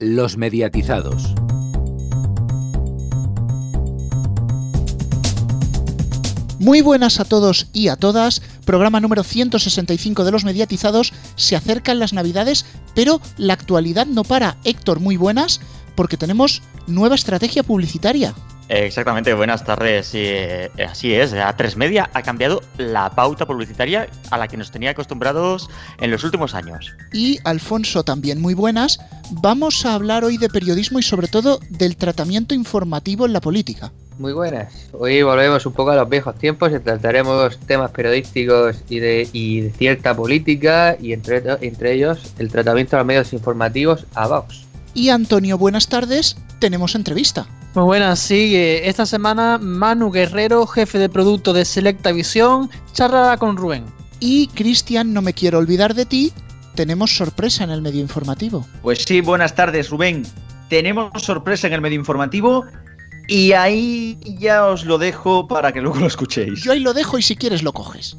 Los mediatizados. Muy buenas a todos y a todas. Programa número 165 de los mediatizados. Se acercan las navidades, pero la actualidad no para. Héctor, muy buenas, porque tenemos nueva estrategia publicitaria. Exactamente, buenas tardes. Eh, así es, A3 Media ha cambiado la pauta publicitaria a la que nos tenía acostumbrados en los últimos años. Y Alfonso, también muy buenas. Vamos a hablar hoy de periodismo y sobre todo del tratamiento informativo en la política. Muy buenas. Hoy volvemos un poco a los viejos tiempos y trataremos temas periodísticos y de, y de cierta política y entre, entre ellos el tratamiento de los medios informativos a Vox. Y Antonio, buenas tardes. Tenemos entrevista. Muy buenas, sí. Esta semana Manu Guerrero, jefe de producto de Selecta Visión, charlará con Rubén. Y Cristian, no me quiero olvidar de ti. Tenemos sorpresa en el medio informativo. Pues sí, buenas tardes, Rubén. Tenemos sorpresa en el medio informativo y ahí ya os lo dejo para que luego lo escuchéis. Yo ahí lo dejo y si quieres lo coges.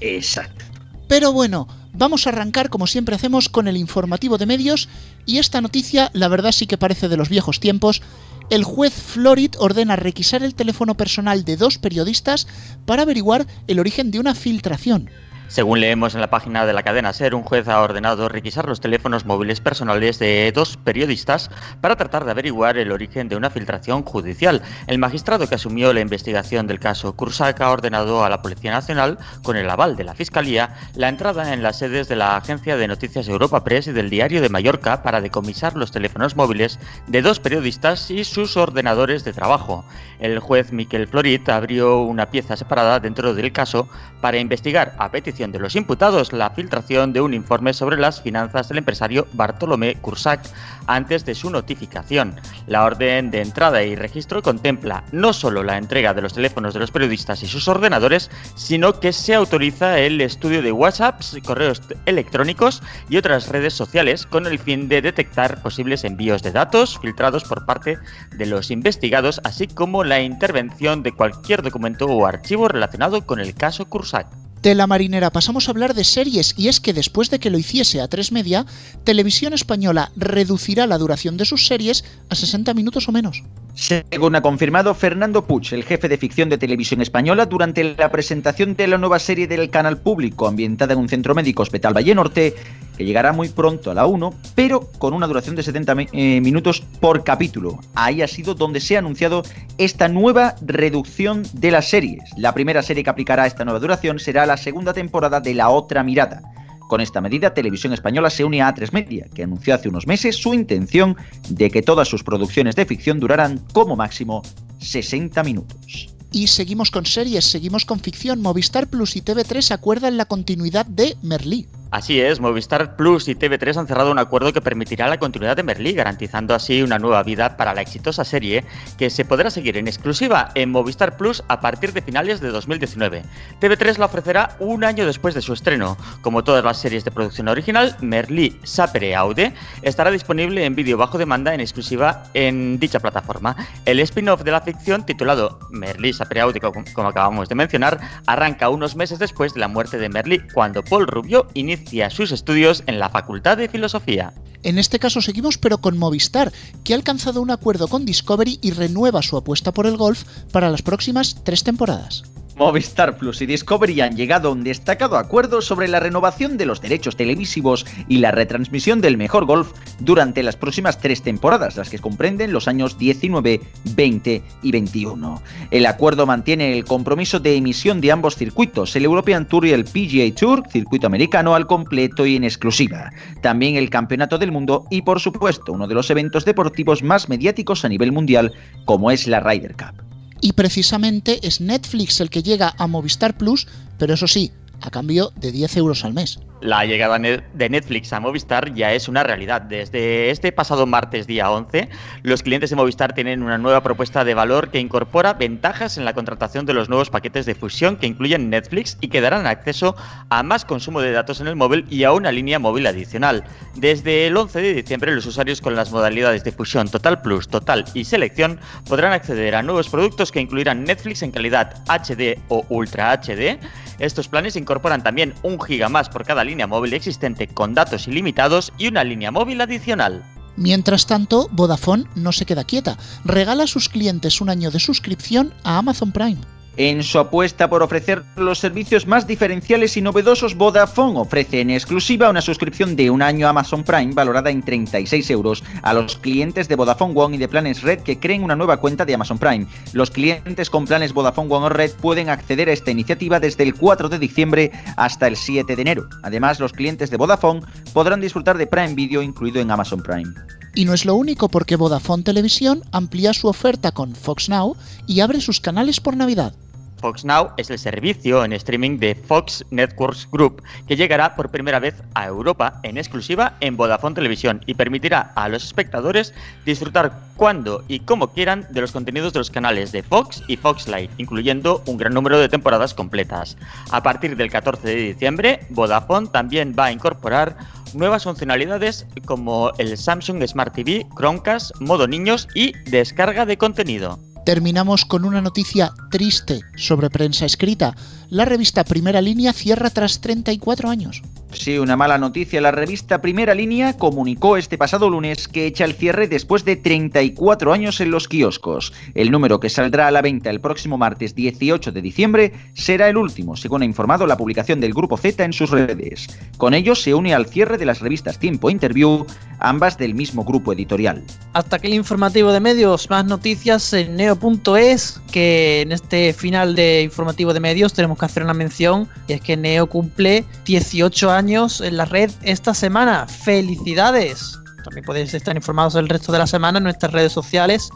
Exacto. Pero bueno, vamos a arrancar como siempre hacemos con el informativo de medios y esta noticia la verdad sí que parece de los viejos tiempos. El juez Florid ordena requisar el teléfono personal de dos periodistas para averiguar el origen de una filtración. Según leemos en la página de la cadena SER, un juez ha ordenado requisar los teléfonos móviles personales de dos periodistas para tratar de averiguar el origen de una filtración judicial. El magistrado que asumió la investigación del caso Kursak ha ordenado a la Policía Nacional, con el aval de la Fiscalía, la entrada en las sedes de la agencia de noticias Europa Press y del Diario de Mallorca para decomisar los teléfonos móviles de dos periodistas y sus ordenadores de trabajo. El juez Miquel Florit abrió una pieza separada dentro del caso para investigar a petición de los imputados la filtración de un informe sobre las finanzas del empresario Bartolomé Cursac antes de su notificación. La orden de entrada y registro contempla no solo la entrega de los teléfonos de los periodistas y sus ordenadores, sino que se autoriza el estudio de WhatsApps, correos electrónicos y otras redes sociales con el fin de detectar posibles envíos de datos filtrados por parte de los investigados, así como la intervención de cualquier documento o archivo relacionado con el caso Cursac. De la marinera pasamos a hablar de series y es que después de que lo hiciese a tres media, Televisión Española reducirá la duración de sus series a 60 minutos o menos. Según ha confirmado Fernando Puig, el jefe de ficción de Televisión Española, durante la presentación de la nueva serie del canal público ambientada en un centro médico Hospital Valle Norte, que llegará muy pronto a la 1, pero con una duración de 70 eh, minutos por capítulo. Ahí ha sido donde se ha anunciado esta nueva reducción de las series. La primera serie que aplicará esta nueva duración será la segunda temporada de La Otra Mirada. Con esta medida, Televisión Española se une a A3 Media, que anunció hace unos meses su intención de que todas sus producciones de ficción duraran como máximo 60 minutos. Y seguimos con series, seguimos con ficción. Movistar Plus y TV3 acuerdan la continuidad de Merlí. Así es, Movistar Plus y TV3 han cerrado un acuerdo que permitirá la continuidad de Merlí, garantizando así una nueva vida para la exitosa serie que se podrá seguir en exclusiva en Movistar Plus a partir de finales de 2019. TV3 la ofrecerá un año después de su estreno. Como todas las series de producción original, Merlí Sapere Aude estará disponible en vídeo bajo demanda en exclusiva en dicha plataforma. El spin-off de la ficción, titulado Merlí Sapere Aude, como acabamos de mencionar, arranca unos meses después de la muerte de Merlí, cuando Paul Rubio inicia sus estudios en la Facultad de Filosofía. En este caso seguimos pero con Movistar, que ha alcanzado un acuerdo con Discovery y renueva su apuesta por el golf para las próximas tres temporadas. Movistar Plus y Discovery han llegado a un destacado acuerdo sobre la renovación de los derechos televisivos y la retransmisión del mejor golf durante las próximas tres temporadas, las que comprenden los años 19, 20 y 21. El acuerdo mantiene el compromiso de emisión de ambos circuitos, el European Tour y el PGA Tour, circuito americano al completo y en exclusiva. También el Campeonato del Mundo y, por supuesto, uno de los eventos deportivos más mediáticos a nivel mundial, como es la Ryder Cup. Y precisamente es Netflix el que llega a Movistar Plus, pero eso sí, a cambio de 10 euros al mes. La llegada de Netflix a Movistar ya es una realidad. Desde este pasado martes día 11, los clientes de Movistar tienen una nueva propuesta de valor que incorpora ventajas en la contratación de los nuevos paquetes de fusión que incluyen Netflix y que darán acceso a más consumo de datos en el móvil y a una línea móvil adicional. Desde el 11 de diciembre, los usuarios con las modalidades de fusión Total Plus, Total y Selección podrán acceder a nuevos productos que incluirán Netflix en calidad HD o Ultra HD. Estos planes incorporan también un giga más por cada línea móvil existente con datos ilimitados y una línea móvil adicional. Mientras tanto, Vodafone no se queda quieta, regala a sus clientes un año de suscripción a Amazon Prime. En su apuesta por ofrecer los servicios más diferenciales y novedosos, Vodafone ofrece en exclusiva una suscripción de un año a Amazon Prime valorada en 36 euros a los clientes de Vodafone One y de planes Red que creen una nueva cuenta de Amazon Prime. Los clientes con planes Vodafone One o Red pueden acceder a esta iniciativa desde el 4 de diciembre hasta el 7 de enero. Además, los clientes de Vodafone podrán disfrutar de Prime Video incluido en Amazon Prime. Y no es lo único porque Vodafone Televisión amplía su oferta con Fox Now y abre sus canales por Navidad. Fox Now es el servicio en streaming de Fox Networks Group que llegará por primera vez a Europa en exclusiva en Vodafone Televisión y permitirá a los espectadores disfrutar cuando y como quieran de los contenidos de los canales de Fox y Fox Light, incluyendo un gran número de temporadas completas. A partir del 14 de diciembre, Vodafone también va a incorporar nuevas funcionalidades como el Samsung Smart TV, Chromecast, modo niños y descarga de contenido. Terminamos con una noticia triste sobre prensa escrita. La revista Primera Línea cierra tras 34 años. Sí, una mala noticia. La revista Primera Línea comunicó este pasado lunes que echa el cierre después de 34 años en los kioscos. El número que saldrá a la venta el próximo martes 18 de diciembre será el último, según ha informado la publicación del Grupo Z en sus redes. Con ello se une al cierre de las revistas Tiempo e Interview, ambas del mismo grupo editorial. Hasta aquí el informativo de medios. Más noticias en neo.es, que en este final de informativo de medios tenemos que hacer una mención, y es que Neo cumple 18 años en la red esta semana. ¡Felicidades! También podéis estar informados el resto de la semana en nuestras redes sociales,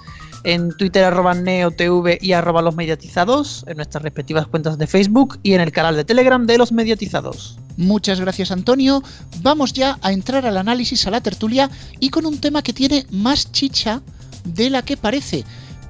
en Twitter arroba neotv y arroba los mediatizados, en nuestras respectivas cuentas de Facebook y en el canal de Telegram de los mediatizados. Muchas gracias Antonio. Vamos ya a entrar al análisis a la tertulia y con un tema que tiene más chicha de la que parece,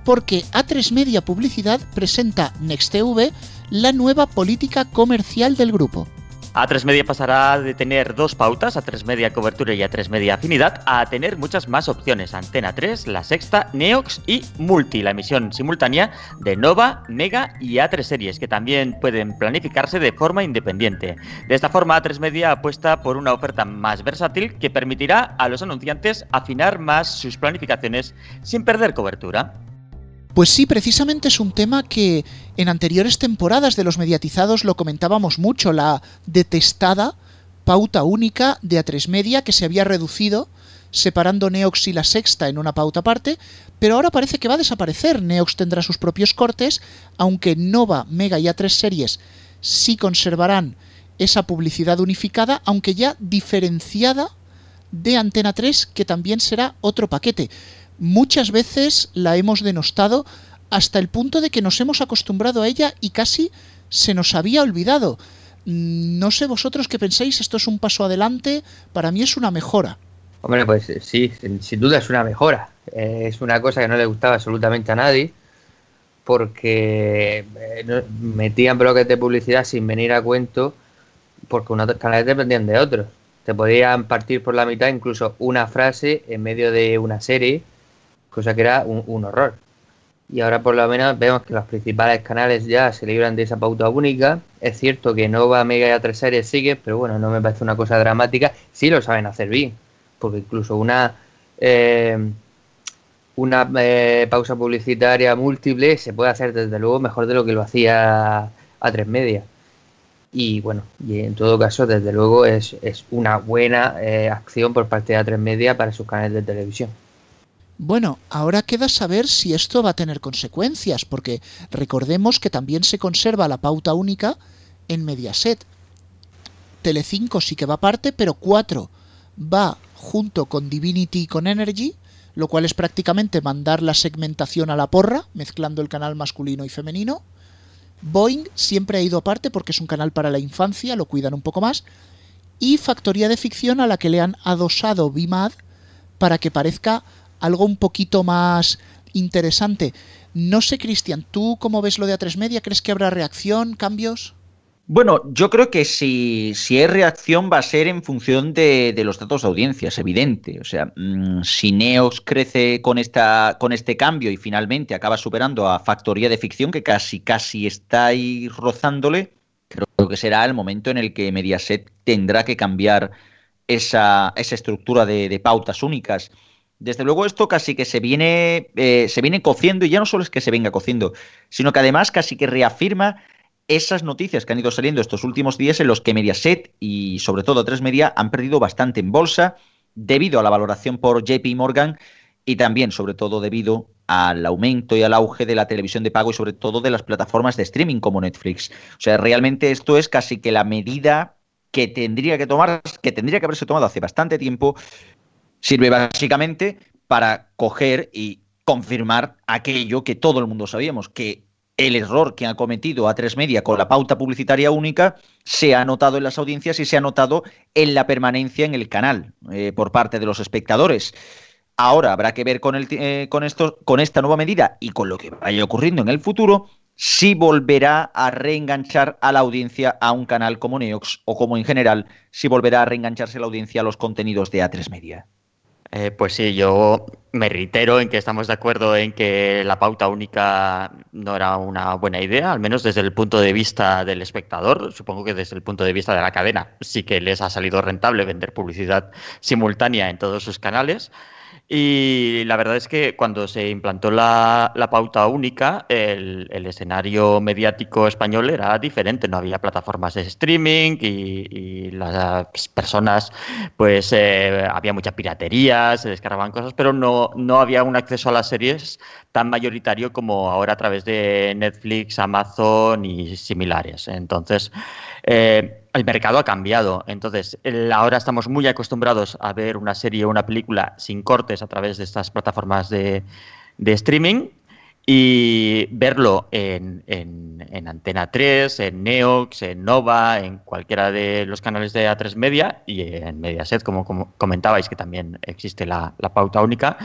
porque A3 Media Publicidad presenta NextTV la nueva política comercial del grupo. A3 Media pasará de tener dos pautas, A3 Media Cobertura y A3 Media Afinidad, a tener muchas más opciones. Antena 3, La Sexta, Neox y Multi, la emisión simultánea de Nova, Mega y A3 Series, que también pueden planificarse de forma independiente. De esta forma, A3 Media apuesta por una oferta más versátil que permitirá a los anunciantes afinar más sus planificaciones sin perder cobertura. Pues sí, precisamente es un tema que en anteriores temporadas de los mediatizados lo comentábamos mucho, la detestada pauta única de A3 Media que se había reducido separando Neox y la sexta en una pauta aparte, pero ahora parece que va a desaparecer. Neox tendrá sus propios cortes, aunque Nova, Mega y A3 series sí conservarán esa publicidad unificada, aunque ya diferenciada de Antena 3, que también será otro paquete muchas veces la hemos denostado hasta el punto de que nos hemos acostumbrado a ella y casi se nos había olvidado. Mm, no sé vosotros qué pensáis, esto es un paso adelante, para mí es una mejora. Hombre, pues eh, sí, sin duda es una mejora. Eh, es una cosa que no le gustaba absolutamente a nadie, porque eh, metían bloques de publicidad sin venir a cuento, porque unos canales dependían de otros. Te podían partir por la mitad incluso una frase en medio de una serie cosa que era un, horror. Y ahora por lo menos vemos que los principales canales ya se libran de esa pauta única. Es cierto que Nova, Mega y A3 series sigue, pero bueno, no me parece una cosa dramática. Sí lo saben hacer bien, porque incluso una eh, una eh, pausa publicitaria múltiple se puede hacer desde luego mejor de lo que lo hacía A3 Media. Y bueno, y en todo caso, desde luego es, es una buena eh, acción por parte de A3 Media para sus canales de televisión. Bueno, ahora queda saber si esto va a tener consecuencias, porque recordemos que también se conserva la pauta única en Mediaset. Telecinco sí que va aparte, pero 4 va junto con Divinity y con Energy, lo cual es prácticamente mandar la segmentación a la porra, mezclando el canal masculino y femenino. Boeing siempre ha ido aparte porque es un canal para la infancia, lo cuidan un poco más. Y Factoría de Ficción a la que le han adosado BIMAD para que parezca algo un poquito más interesante. No sé, Cristian, ¿tú cómo ves lo de A3 Media? ¿Crees que habrá reacción, cambios? Bueno, yo creo que si, si hay reacción va a ser en función de, los datos de audiencia, es evidente. O sea, mm, si Neox crece con, esta, con este cambio y finalmente acaba superando a Factoría de Ficción, que casi, casi está ahí rozándole, creo que será el momento en el que Mediaset tendrá que cambiar esa, esa estructura de pautas únicas Desde luego esto casi que se viene, eh, se viene cociendo y ya no solo es que se venga cociendo, sino que además casi que reafirma esas noticias que han ido saliendo estos últimos días en los que Mediaset y sobre todo Tres Media han perdido bastante en bolsa debido a la valoración por JP Morgan y también sobre todo debido al aumento y al auge de la televisión de pago y sobre todo de las plataformas de streaming como Netflix. O sea, realmente esto es casi que la medida que tendría que tomar, que tendría que haberse tomado hace bastante tiempo, sirve básicamente para coger y confirmar aquello que todo el mundo sabíamos, que el error que ha cometido A3 Media con la pauta publicitaria única se ha notado en las audiencias y se ha notado en la permanencia en el canal eh, por parte de los espectadores. Ahora habrá que ver con, el, eh, con, esto, con esta nueva medida y con lo que vaya ocurriendo en el futuro si volverá a reenganchar a la audiencia a un canal como Neox o como en general si volverá a reengancharse la audiencia a los contenidos de A3 Media. Eh, pues sí, yo me reitero en que estamos de acuerdo en que la pauta única no era una buena idea, al menos desde el punto de vista del espectador. Supongo que desde el punto de vista de la cadena sí que les ha salido rentable vender publicidad simultánea en todos sus canales. Y la verdad es que cuando se implantó la, pauta única, el, escenario mediático español era diferente. No había plataformas de streaming y, las personas, pues eh, había mucha piratería, se descargaban cosas, pero no, no había un acceso a las series tan mayoritario como ahora a través de Netflix, Amazon y similares. Entonces, eh, el mercado ha cambiado. Entonces, ahora estamos muy acostumbrados a ver una serie o una película sin cortes a través de estas plataformas de, streaming y verlo en, Antena 3, en Neox, en Nova, en cualquiera de los canales de A3 Media y en Mediaset, como, comentabais, que también existe la pauta única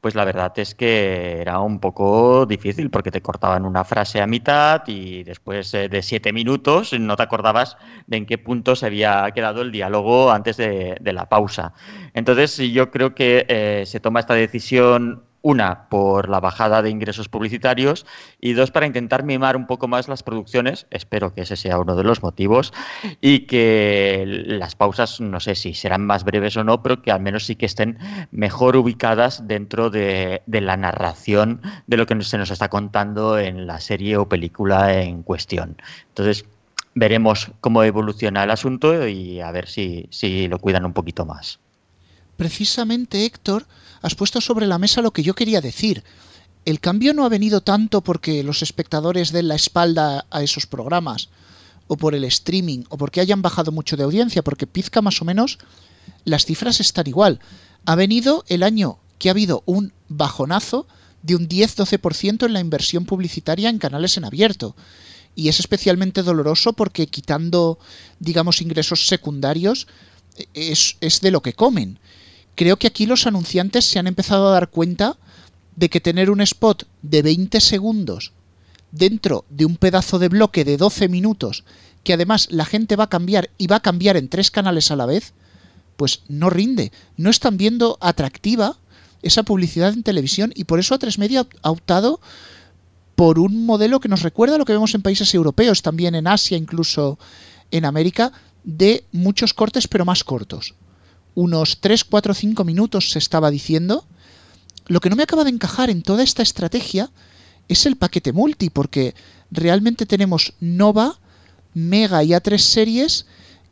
pues la verdad es que era un poco difícil porque te cortaban una frase a mitad y después eh, de siete minutos no te acordabas de en qué punto se había quedado el diálogo antes de, la pausa. Entonces yo creo que eh, se toma esta decisión una, por la bajada de ingresos publicitarios y dos, para intentar mimar un poco más las producciones, espero que ese sea uno de los motivos, y que las pausas, no sé si serán más breves o no, pero que al menos sí que estén mejor ubicadas dentro de, la narración de lo que se nos está contando en la serie o película en cuestión. Entonces, veremos cómo evoluciona el asunto y a ver si, si lo cuidan un poquito más. Precisamente, Héctor, has puesto sobre la mesa lo que yo quería decir. El cambio no ha venido tanto porque los espectadores den la espalda a esos programas, o por el streaming, o porque hayan bajado mucho de audiencia, porque pizca más o menos las cifras están igual. Ha venido el año que ha habido un bajonazo de un 10-12% en la inversión publicitaria en canales en abierto. Y es especialmente doloroso porque quitando, digamos, ingresos secundarios, es, es de lo que comen creo que aquí los anunciantes se han empezado a dar cuenta de que tener un spot de 20 segundos dentro de un pedazo de bloque de 12 minutos, que además la gente va a cambiar y va a cambiar en tres canales a la vez, pues no rinde. No están viendo atractiva esa publicidad en televisión y por eso A3 Media ha optado por un modelo que nos recuerda a lo que vemos en países europeos, también en Asia, incluso en América, de muchos cortes pero más cortos unos 3, 4, 5 minutos se estaba diciendo, lo que no me acaba de encajar en toda esta estrategia es el paquete multi, porque realmente tenemos Nova, Mega y A3 series,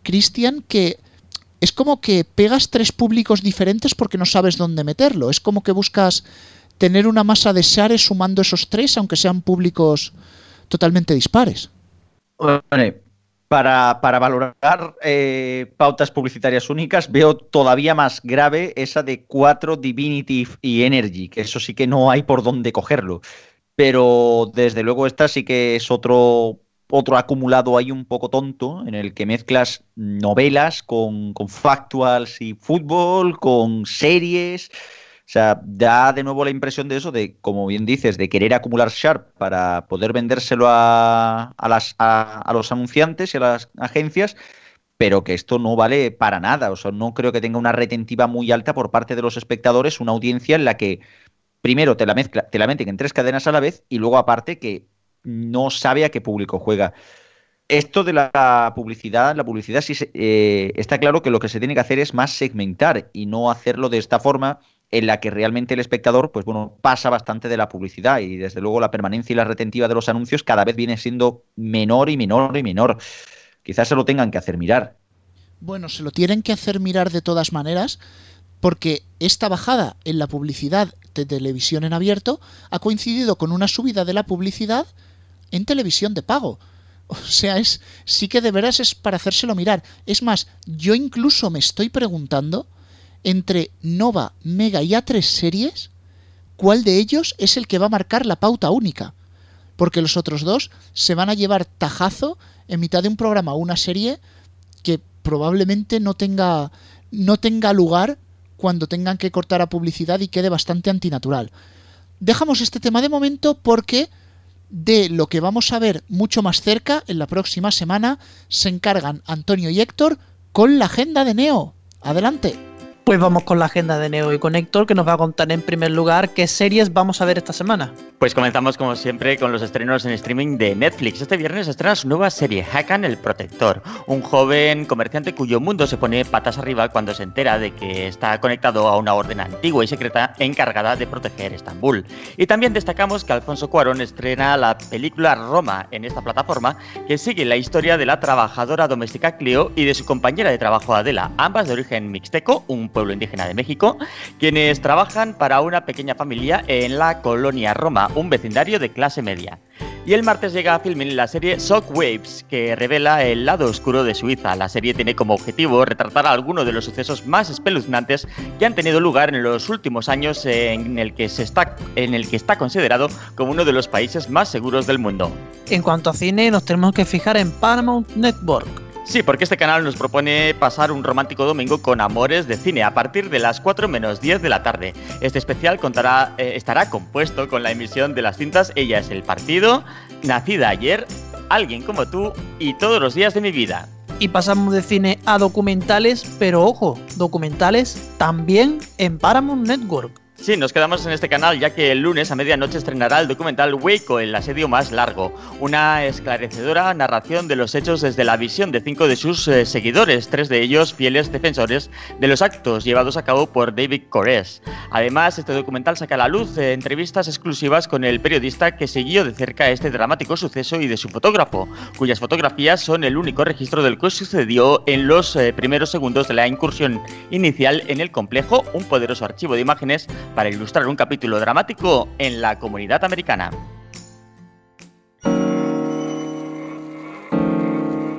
Christian, que es como que pegas tres públicos diferentes porque no sabes dónde meterlo. Es como que buscas tener una masa de shares sumando esos tres, aunque sean públicos totalmente dispares. Para, para valorar eh, pautas publicitarias únicas, veo todavía más grave esa de 4 Divinity y Energy, que eso sí que no hay por dónde cogerlo. Pero desde luego esta sí que es otro, otro acumulado ahí un poco tonto, en el que mezclas novelas con, con factuals y fútbol, con series. O sea, da de nuevo la impresión de eso, de, como bien dices, de querer acumular Sharp para poder vendérselo a, a, los anunciantes y a las agencias, pero que esto no vale para nada. O sea, no creo que tenga una retentiva muy alta por parte de los espectadores, una audiencia en la que primero te la, mezcla, te la meten en tres cadenas a la vez y luego aparte que no sabe a qué público juega. Esto de la publicidad, la publicidad sí eh, está claro que lo que se tiene que hacer es más segmentar y no hacerlo de esta forma en la que realmente el espectador, pues bueno, pasa bastante de la publicidad y desde luego la permanencia y la retentiva de los anuncios cada vez viene siendo menor y menor y menor. Quizás se lo tengan que hacer mirar. Bueno, se lo tienen que hacer mirar de todas maneras porque esta bajada en la publicidad de televisión en abierto ha coincidido con una subida de la publicidad en televisión de pago. O sea, es sí que de veras es para hacérselo mirar. Es más, yo incluso me estoy preguntando entre Nova, Mega y A3 series, ¿cuál de ellos es el que va a marcar la pauta única? Porque los otros dos se van a llevar tajazo en mitad de un programa o una serie que probablemente no tenga no tenga lugar cuando tengan que cortar a publicidad y quede bastante antinatural. Dejamos este tema de momento porque de lo que vamos a ver mucho más cerca en la próxima semana se encargan Antonio y Héctor con la agenda de Neo. Adelante. Pues vamos con la agenda de Neo y con Héctor, que nos va a contar en primer lugar qué series vamos a ver esta semana. Pues comenzamos como siempre con los estrenos en streaming de Netflix. Este viernes estrena su nueva serie, Hakan el Protector, un joven comerciante cuyo mundo se pone patas arriba cuando se entera de que está conectado a una orden antigua y secreta encargada de proteger Estambul. Y también destacamos que Alfonso Cuarón estrena la película Roma en esta plataforma, que sigue la historia de la trabajadora doméstica Cleo y de su compañera de trabajo Adela, ambas de origen mixteco, un pueblo indígena de México, quienes trabajan para una pequeña familia en la colonia Roma, un vecindario de clase media. Y el martes llega a Filmin la serie Waves, que revela el lado oscuro de Suiza. La serie tiene como objetivo retratar algunos de los sucesos más espeluznantes que han tenido lugar en los últimos años en el que se está en el que está considerado como uno de los países más seguros del mundo. En cuanto a cine, nos tenemos que fijar en Paramount Network Sí, porque este canal nos propone pasar un romántico domingo con amores de cine a partir de las 4 menos 10 de la tarde. Este especial contará, eh, estará compuesto con la emisión de las cintas Ella es el partido, Nacida ayer, Alguien como tú y Todos los días de mi vida. Y pasamos de cine a documentales, pero ojo, documentales también en Paramount Network. Sí, nos quedamos en este canal ya que el lunes a medianoche estrenará el documental Waco, el asedio más largo, una esclarecedora narración de los hechos desde la visión de cinco de sus eh, seguidores, tres de ellos fieles defensores de los actos llevados a cabo por David Cores. Además, este documental saca a la luz eh, entrevistas exclusivas con el periodista que siguió de cerca este dramático suceso y de su fotógrafo, cuyas fotografías son el único registro del que sucedió en los eh, primeros segundos de la incursión inicial en el complejo, un poderoso archivo de imágenes para ilustrar un capítulo dramático en la comunidad americana.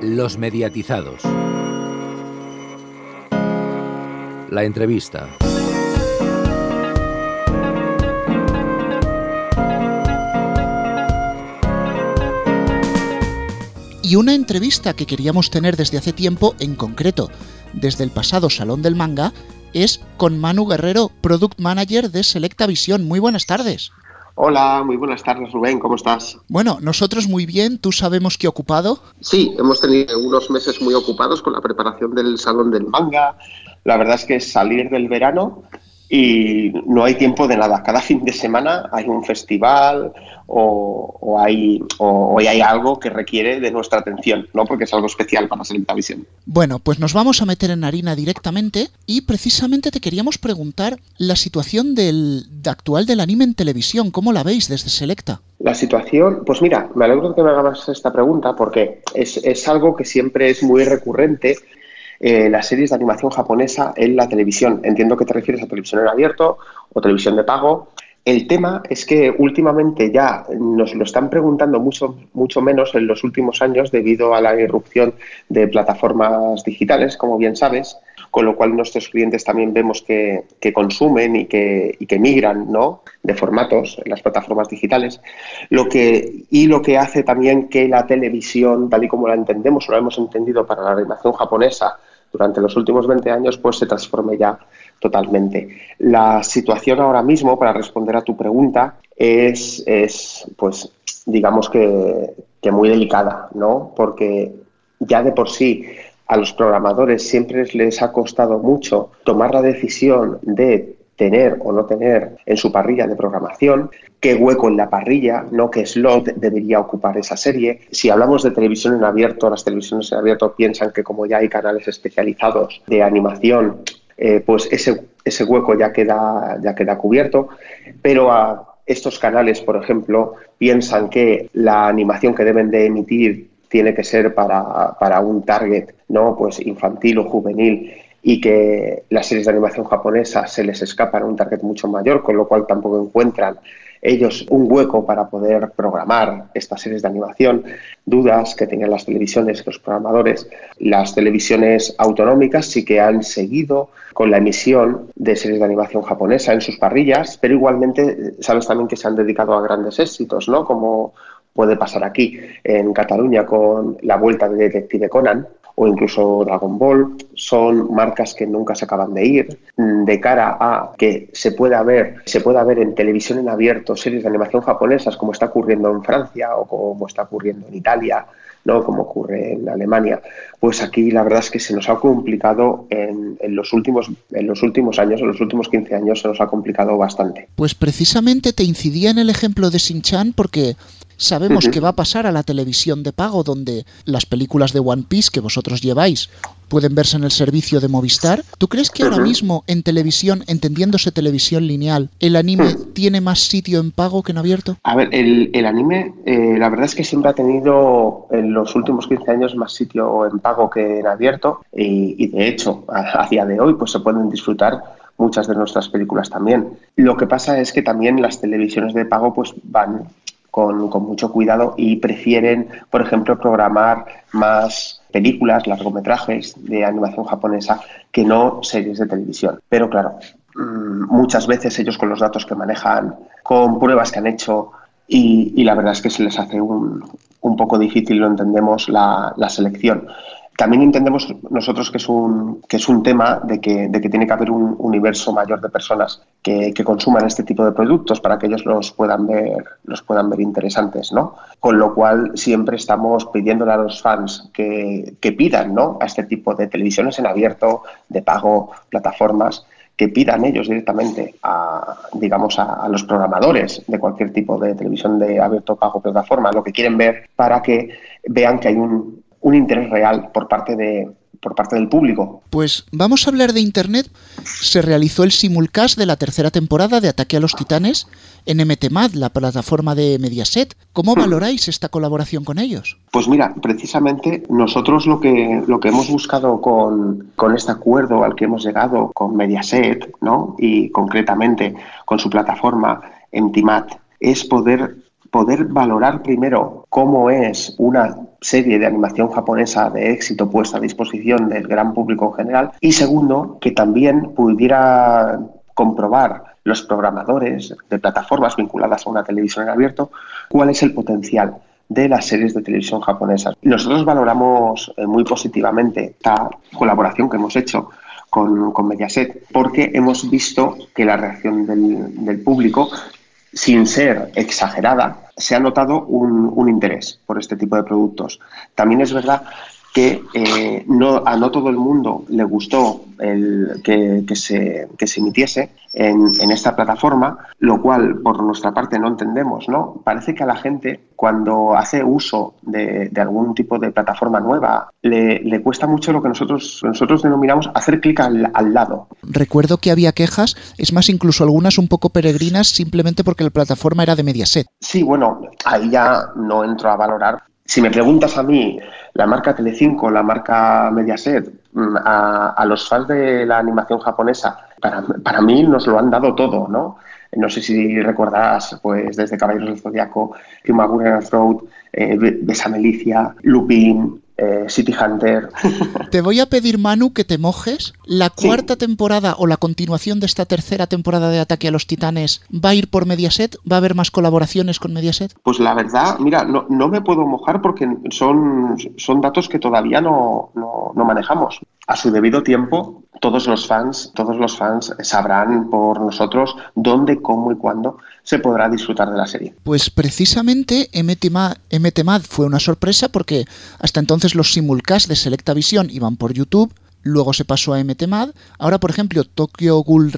Los mediatizados. La entrevista. Y una entrevista que queríamos tener desde hace tiempo, en concreto desde el pasado Salón del Manga, es con Manu Guerrero, Product Manager de Selecta Visión. Muy buenas tardes. Hola, muy buenas tardes Rubén, ¿cómo estás? Bueno, nosotros muy bien, ¿tú sabemos qué ocupado? Sí, hemos tenido unos meses muy ocupados con la preparación del Salón del Manga. La verdad es que salir del verano y no hay tiempo de nada. Cada fin de semana hay un festival o, hay, o, hay algo que requiere de nuestra atención, ¿no? porque es algo especial para Selecta Visión. Bueno, pues nos vamos a meter en harina directamente y precisamente te queríamos preguntar la situación del, actual del anime en televisión. ¿Cómo la veis desde Selecta? La situación, pues mira, me alegro que me hagas esta pregunta porque es, es algo que siempre es muy recurrente eh, las series de animación japonesa en la televisión. Entiendo que te refieres a televisión en abierto o televisión de pago. El tema es que últimamente ya nos lo están preguntando mucho, mucho menos en los últimos años debido a la irrupción de plataformas digitales, como bien sabes, con lo cual nuestros clientes también vemos que, consumen y que, y que migran ¿no? de formatos en las plataformas digitales. Lo que, y lo que hace también que la televisión, tal y como la entendemos o la hemos entendido para la animación japonesa, durante los últimos 20 años, pues se transforme ya totalmente. La situación ahora mismo, para responder a tu pregunta, es, es pues, digamos que, que muy delicada, ¿no? Porque ya de por sí a los programadores siempre les ha costado mucho tomar la decisión de tener o no tener en su parrilla de programación, qué hueco en la parrilla, no qué slot debería ocupar esa serie. Si hablamos de televisión en abierto, las televisiones en abierto piensan que como ya hay canales especializados de animación, eh, pues ese, ese hueco ya queda, ya queda cubierto, pero a estos canales, por ejemplo, piensan que la animación que deben de emitir tiene que ser para, para un target no pues infantil o juvenil y que las series de animación japonesa se les escapan a un target mucho mayor, con lo cual tampoco encuentran ellos un hueco para poder programar estas series de animación, dudas que tenían las televisiones, los programadores. Las televisiones autonómicas sí que han seguido con la emisión de series de animación japonesa en sus parrillas, pero igualmente sabes también que se han dedicado a grandes éxitos, ¿no? Como puede pasar aquí en Cataluña con la vuelta de Detective Conan, o incluso Dragon Ball, son marcas que nunca se acaban de ir. Mm, de cara a que se pueda ver, se pueda ver en televisión en abierto series de animación japonesas, como está ocurriendo en Francia o como está ocurriendo en Italia, ¿no? como ocurre en Alemania, pues aquí la verdad es que se nos ha complicado en, en, los, últimos, en los últimos años, en los últimos 15 años se nos ha complicado bastante. Pues precisamente te incidía en el ejemplo de Shin-Chan porque sabemos uh -huh. que va a pasar a la televisión de pago, donde las películas de One Piece que vosotros lleváis pueden verse en el servicio de Movistar. ¿Tú crees que ahora mismo en televisión, entendiéndose televisión lineal, el anime tiene más sitio en pago que en abierto? A ver, el, el anime, eh, la verdad es que siempre ha tenido en los últimos 15 años más sitio en pago que en abierto y, y de hecho, a, a día de hoy, pues se pueden disfrutar muchas de nuestras películas también. Lo que pasa es que también las televisiones de pago pues van con, con, mucho cuidado y prefieren, por ejemplo, programar más películas, largometrajes de animación japonesa que no series de televisión. Pero claro, mm, muchas veces ellos con los datos que manejan, con pruebas que han hecho, y, la verdad es que se les hace un, un poco difícil, lo entendemos, la selección. También entendemos nosotros que es un, que es un tema de que, de que tiene que haber un universo mayor de personas que, que, consuman este tipo de productos para que ellos los puedan ver, los puedan ver interesantes, ¿no? Con lo cual siempre estamos pidiéndole a los fans que, que pidan ¿no? a este tipo de televisiones en abierto, de pago, plataformas, que pidan ellos directamente a, digamos, a, a, los programadores de cualquier tipo de televisión de abierto pago plataforma, lo que quieren ver para que vean que hay un, un interés real por parte de por parte del público. Pues vamos a hablar de Internet. Se realizó el simulcast de la tercera temporada de Ataque a los Titanes en MTMAD, la plataforma de Mediaset. ¿Cómo hmm. valoráis esta colaboración con ellos? Pues mira, precisamente nosotros lo que, lo que hemos buscado con, con este acuerdo al que hemos llegado con Mediaset, ¿no? y concretamente con su plataforma MTMAD, es poder poder valorar primero cómo es una serie de animación japonesa de éxito puesta a disposición del gran público en general y segundo, que también pudiera comprobar los programadores de plataformas vinculadas a una televisión en abierto cuál es el potencial de las series de televisión japonesas. Nosotros valoramos eh, muy positivamente esta colaboración que hemos hecho con, Mediaset, porque hemos visto que la reacción del público sin ser exagerada, se ha notado un, un, interés por este tipo de productos. También es verdad que eh, no, a no todo el mundo le gustó el, que, que, se, que se emitiese en, en, esta plataforma, lo cual por nuestra parte no entendemos. ¿no? Parece que a la gente cuando hace uso de, de algún tipo de plataforma nueva le, le, cuesta mucho lo que nosotros, nosotros denominamos hacer clic al, al lado. Recuerdo que había quejas, es más, incluso algunas un poco peregrinas simplemente porque la plataforma era de Mediaset. Sí, bueno, ahí ya no entro a valorar si me preguntas a mí, la marca Telecinco, la marca Mediaset, mm, a, los fans de la animación japonesa, para, para, mí nos lo han dado todo, ¿no? No sé si recordarás, pues desde Caballeros del Zodiaco, Kimagure Road, eh, Besamelicia, Lupin, eh, City Hunter. Te voy a pedir, Manu, que te mojes. ¿La cuarta sí. temporada o la continuación de esta tercera temporada de Ataque a los Titanes va a ir por Mediaset? ¿Va a haber más colaboraciones con Mediaset? Pues la verdad, mira, no, no me puedo mojar porque son, son datos que todavía no, no, no manejamos. A su debido tiempo, todos los fans, todos los fans sabrán por nosotros dónde, cómo y cuándo se podrá disfrutar de la serie. Pues precisamente MTMAD, fue una sorpresa porque hasta entonces los simulcasts de Selecta Visión iban por YouTube, luego se pasó a MTMAD, ahora por ejemplo Tokyo Ghoul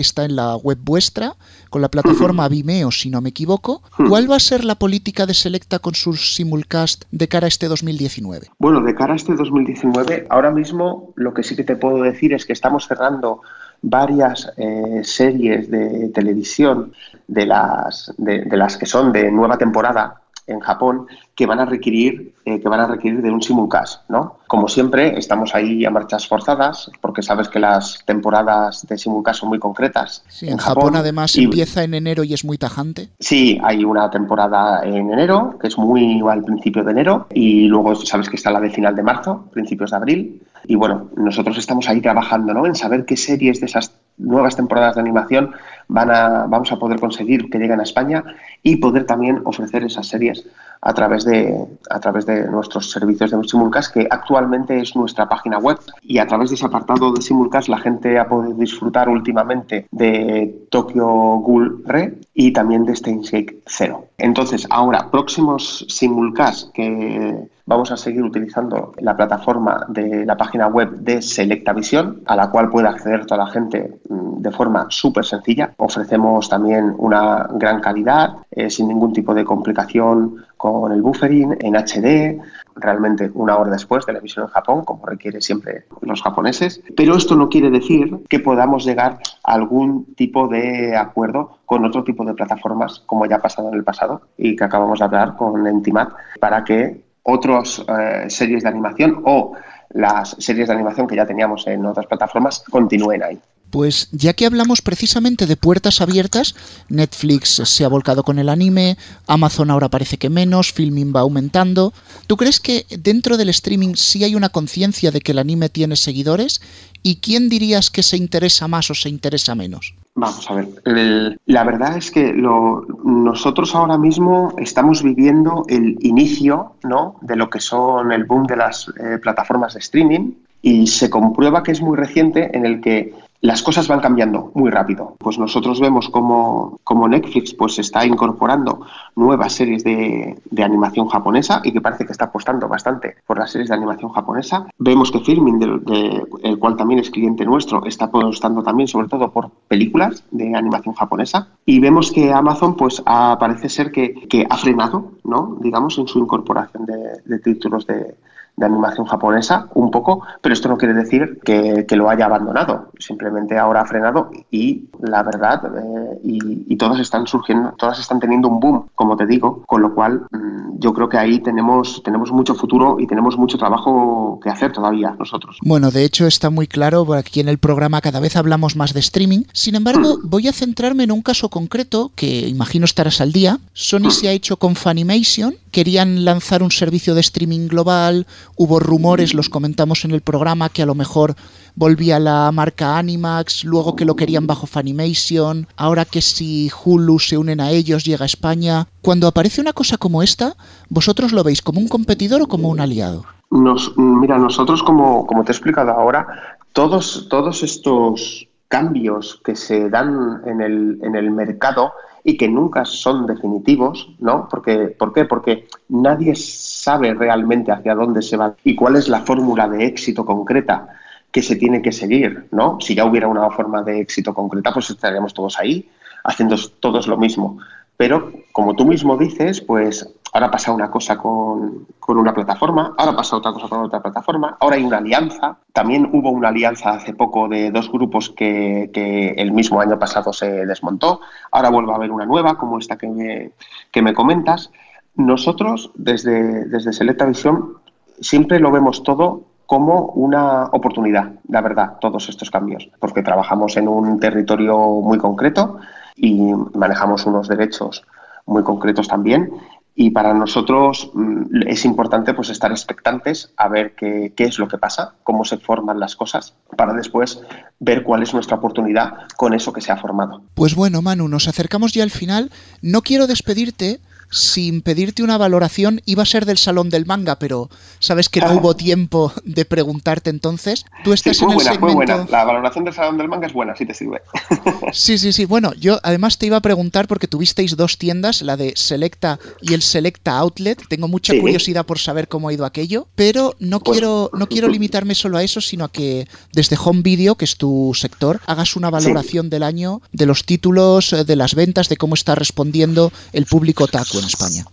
está en la web vuestra, con la plataforma Vimeo, si no me equivoco. ¿Cuál va a ser la política de Selecta con sus simulcast de cara a este 2019? Bueno, de cara a este 2019, ahora mismo lo que sí que te puedo decir es que estamos cerrando varias eh, series de televisión de las, de, de las que son de nueva temporada en Japón que van a requerir eh, que van a requerir de un simulcast, ¿no? Como siempre, estamos ahí a marchas forzadas porque sabes que las temporadas de simulcast son muy concretas. Sí, en, Japón, además empieza en enero y es muy tajante. Sí, hay una temporada en enero que es muy al principio de enero y luego sabes que está la de final de marzo, principios de abril. Y bueno, nosotros estamos ahí trabajando, ¿no? En saber qué series de esas nuevas temporadas de animación van a, vamos a poder conseguir que lleguen a España y poder también ofrecer esas series a través de, a través de nuestros servicios de Simulcast, que actualmente es nuestra página web. Y a través de ese apartado de Simulcast la gente ha podido disfrutar últimamente de Tokyo Ghoul Re y también de Stainsgate Zero. Entonces, ahora, próximos Simulcast que vamos a seguir utilizando la plataforma de la página web de Selectavisión, a la cual puede acceder toda la gente mm, de forma súper sencilla. Ofrecemos también una gran calidad, eh, sin ningún tipo de complicación con el buffering, en HD, realmente una hora después de la emisión en Japón, como requiere siempre los japoneses. Pero esto no quiere decir que podamos llegar a algún tipo de acuerdo con otro tipo de plataformas, como ya ha pasado en el pasado y que acabamos de hablar con Entimat, para que otras eh, series de animación o las series de animación que ya teníamos en otras plataformas continúen ahí. Pues ya que hablamos precisamente de puertas abiertas, Netflix se ha volcado con el anime, Amazon ahora parece que menos, Filming va aumentando. ¿Tú crees que dentro del streaming sí hay una conciencia de que el anime tiene seguidores? ¿Y quién dirías que se interesa más o se interesa menos? Vamos a ver, la verdad es que nosotros ahora mismo estamos viviendo el inicio ¿no? de lo que son el boom de las eh, plataformas de streaming y se comprueba que es muy reciente en el que las cosas van cambiando muy rápido. Pues nosotros vemos como, como Netflix pues está incorporando nuevas series de, de, animación japonesa y que parece que está apostando bastante por las series de animación japonesa. Vemos que Filming, de, de, el cual también es cliente nuestro, está apostando también sobre todo por películas de animación japonesa. Y vemos que Amazon pues ha, parece ser que, que ha frenado, ¿no? digamos, en su incorporación de títulos de, de animación japonesa un poco, pero esto no quiere decir que, que, lo haya abandonado, simplemente ahora ha frenado y la verdad, eh, y, y, todas están surgiendo, todas están teniendo un boom, como te digo, con lo cual mmm, yo creo que ahí tenemos, tenemos mucho futuro y tenemos mucho trabajo que hacer todavía nosotros. Bueno, de hecho está muy claro, aquí en el programa cada vez hablamos más de streaming, sin embargo voy a centrarme en un caso concreto que imagino estarás al día, Sony se ha hecho con Funimation, querían lanzar un servicio de streaming global, hubo rumores, los comentamos en el programa, que a lo mejor volvía la marca Animax, luego que lo querían bajo Funimation, ahora que si Hulu se unen a ellos llega a España. Cuando aparece una cosa como esta, ¿vosotros lo veis como un competidor o como un aliado? Nos, mira, nosotros como, como te he explicado ahora, todos, todos estos cambios que se dan en el, en el mercado y que nunca son definitivos, ¿no? Porque, ¿Por qué? Porque nadie sabe realmente hacia dónde se va y cuál es la fórmula de éxito concreta que se tiene que seguir, ¿no? Si ya hubiera una forma de éxito concreta, pues estaríamos todos ahí, haciendo todos lo mismo. Pero, como tú mismo dices, pues ahora pasa una cosa con, con, una plataforma, ahora pasa otra cosa con otra plataforma, ahora hay una alianza. También hubo una alianza hace poco de dos grupos que, que el mismo año pasado se desmontó. Ahora vuelve a haber una nueva, como esta que me, que me comentas. Nosotros, desde, desde Selecta Visión, siempre lo vemos todo como una oportunidad, la verdad, todos estos cambios, porque trabajamos en un territorio muy concreto y manejamos unos derechos muy concretos también y para nosotros mm, es importante pues estar expectantes a ver qué, qué, es lo que pasa, cómo se forman las cosas, para después ver cuál es nuestra oportunidad con eso que se ha formado. Pues bueno, Manu, nos acercamos ya al final. No quiero despedirte sin pedirte una valoración, iba a ser del Salón del Manga, pero sabes que no hubo tiempo de preguntarte entonces. Tú estás Sí, en muy el buena, muy segmento... buena. La valoración del Salón del Manga es buena, si te sirve. Sí, sí, sí. Bueno, yo además te iba a preguntar porque tuvisteis dos tiendas, la de Selecta y el Selecta Outlet. Tengo mucha Sí. curiosidad por saber cómo ha ido aquello, pero no Pues- quiero no quiero limitarme solo a eso, sino a que desde Home Video, que es tu sector, hagas una valoración del año de los títulos, de las ventas, de cómo está respondiendo el público otaku en España.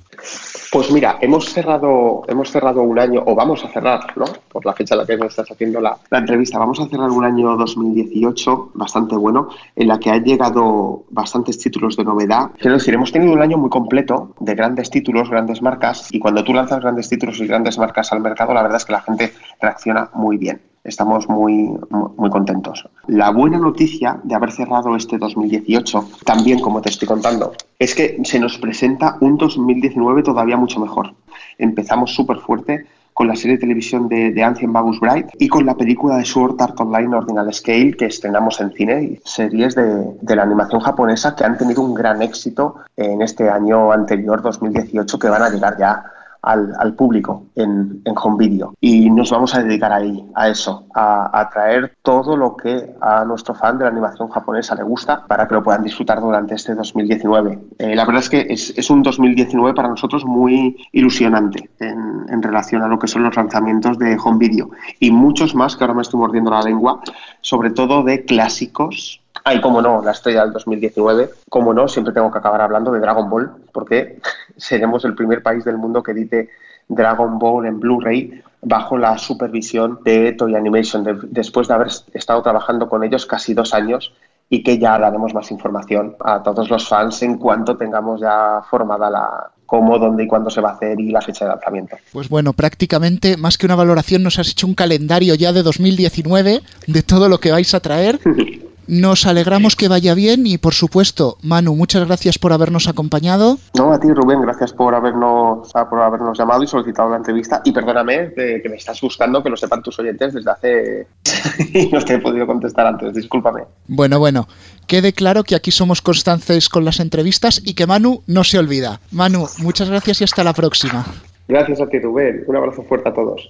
Pues mira, hemos cerrado, hemos cerrado un año, o vamos a cerrar, ¿no? Por la fecha en la que me estás haciendo la, la entrevista, vamos a cerrar un año 2018 bastante bueno, en la que han llegado bastantes títulos de novedad. Quiero decir, hemos tenido un año muy completo de grandes títulos, grandes marcas, y cuando tú lanzas grandes títulos y grandes marcas al mercado, la verdad es que la gente reacciona muy bien. Estamos muy, muy contentos. La buena noticia de haber cerrado este 2018, también como te estoy contando, es que se nos presenta un 2019 todavía mucho mejor. Empezamos súper fuerte con la serie de televisión de, de Ancient Magus Bright y con la película de Sword Art Online Ordinal Scale que estrenamos en cine y series de, de la animación japonesa que han tenido un gran éxito en este año anterior, 2018, que van a llegar ya al, público en, en home video. Y nos vamos a dedicar ahí, a eso, a, a traer todo lo que a nuestro fan de la animación japonesa le gusta para que lo puedan disfrutar durante este 2019. Eh, la verdad es que es, es un 2019 para nosotros muy ilusionante en, en relación a lo que son los lanzamientos de home video. Y muchos más, que ahora me estoy mordiendo la lengua, sobre todo de clásicos Ay, como no, la estrella del 2019. Como no, siempre tengo que acabar hablando de Dragon Ball, porque seremos el primer país del mundo que edite Dragon Ball en Blu-ray bajo la supervisión de Toy Animation, de- después de haber estado trabajando con ellos casi dos años y que ya daremos más información a todos los fans en cuanto tengamos ya formada la cómo, dónde y cuándo se va a hacer y la fecha de lanzamiento. Pues bueno, prácticamente más que una valoración nos has hecho un calendario ya de 2019 de todo lo que vais a traer. Nos alegramos que vaya bien y por supuesto, Manu, muchas gracias por habernos acompañado. No, a ti Rubén, gracias por habernos, por habernos llamado y solicitado la entrevista. Y perdóname de que me estás buscando, que lo sepan tus oyentes desde hace... y no te he podido contestar antes, discúlpame. Bueno, bueno, quede claro que aquí somos constantes con las entrevistas y que Manu no se olvida. Manu, muchas gracias y hasta la próxima. Gracias a ti Rubén, un abrazo fuerte a todos.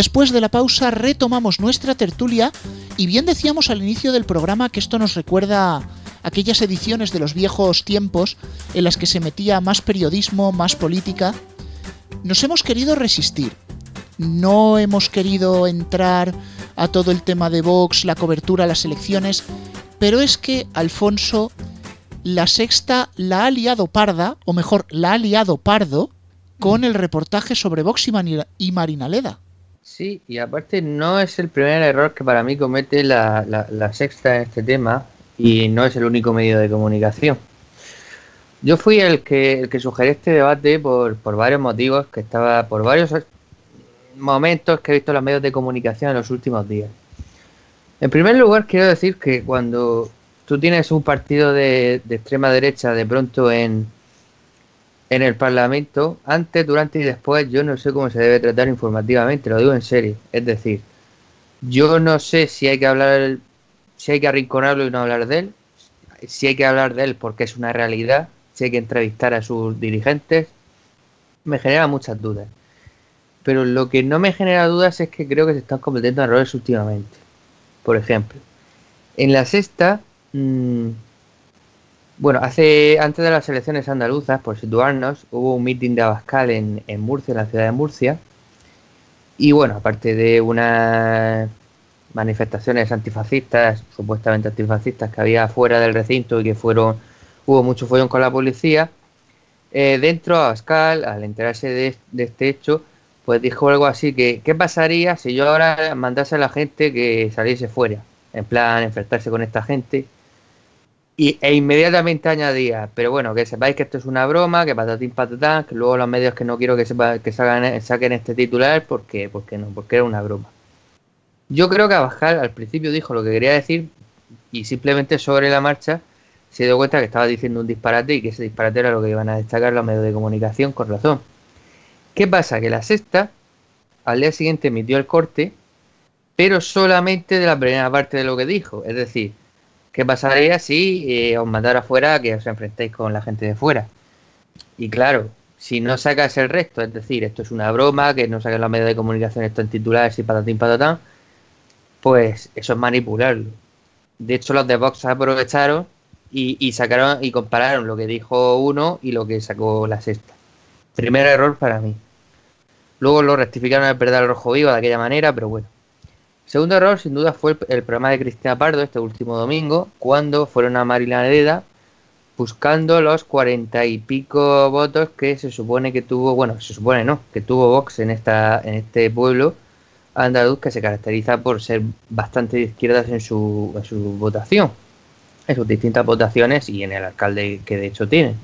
Después de la pausa retomamos nuestra tertulia y bien decíamos al inicio del programa que esto nos recuerda aquellas ediciones de los viejos tiempos en las que se metía más periodismo, más política. Nos hemos querido resistir. No hemos querido entrar a todo el tema de Vox, la cobertura, las elecciones, pero es que Alfonso, la sexta la ha liado parda, o mejor, la ha liado pardo, con el reportaje sobre Vox y, y Marinaleda. Sí, y aparte no es el primer error que para mí comete la, la- la sexta en este tema y no es el único medio de comunicación. Yo fui el que, el que sugerí este debate por, por varios motivos, que estaba por varios momentos que he visto los medios de comunicación en los últimos días. En primer lugar, quiero decir que cuando tú tienes un partido de, de extrema derecha de pronto en, en el Parlamento, antes, durante y después, yo no sé cómo se debe tratar informativamente, lo digo en serio. Es decir, yo no sé si hay que hablar, si hay que arrinconarlo y no hablar de él, si hay que hablar de él porque es una realidad, si hay que entrevistar a sus dirigentes, me genera muchas dudas. Pero lo que no me genera dudas es que creo que se están cometiendo errores últimamente. Por ejemplo, en la sexta, mmm, bueno, hace antes de las elecciones andaluzas, por situarnos, hubo un meeting de Abascal en, en Murcia, en la ciudad de Murcia. Y bueno, aparte de unas manifestaciones antifascistas, supuestamente antifascistas, que había fuera del recinto y que fueron, hubo mucho follón con la policía, eh, dentro Abascal, al enterarse de, de este hecho, pues dijo algo así que, ¿qué pasaría si yo ahora mandase a la gente que saliese fuera? En plan, enfrentarse con esta gente. Y, e inmediatamente añadía, pero bueno, que sepáis que esto es una broma, que patatín patatán, que luego los medios que no quiero que sepa, que saquen este titular porque, porque no, porque era una broma. Yo creo que Abascal al principio dijo lo que quería decir y simplemente sobre la marcha se dio cuenta que estaba diciendo un disparate y que ese disparate era lo que iban a destacar los medios de comunicación con razón. ¿Qué pasa? Que la sexta al día siguiente emitió el corte, pero solamente de la primera parte de lo que dijo. Es decir, ¿qué pasaría si eh, os mandara afuera que os enfrentéis con la gente de fuera? Y claro, si no sacas el resto, es decir, esto es una broma, que no sacas los medios de comunicación, esto titulares y patatín patatán, pues eso es manipularlo. De hecho, los de Vox aprovecharon y, sacaron y compararon lo que dijo uno y lo que sacó la sexta. Primer error para mí. Luego lo rectificaron al perder el rojo vivo de aquella manera, pero bueno. Segundo error, sin duda, fue el, programa de Cristina Pardo este último domingo, cuando fueron a Marilaneda buscando los cuarenta y pico votos que se supone que tuvo, bueno, se supone no, que tuvo Vox en esta, en este pueblo andaluz que se caracteriza por ser bastante de izquierdas en su, en su votación en sus distintas votaciones y en el alcalde que de hecho tienen.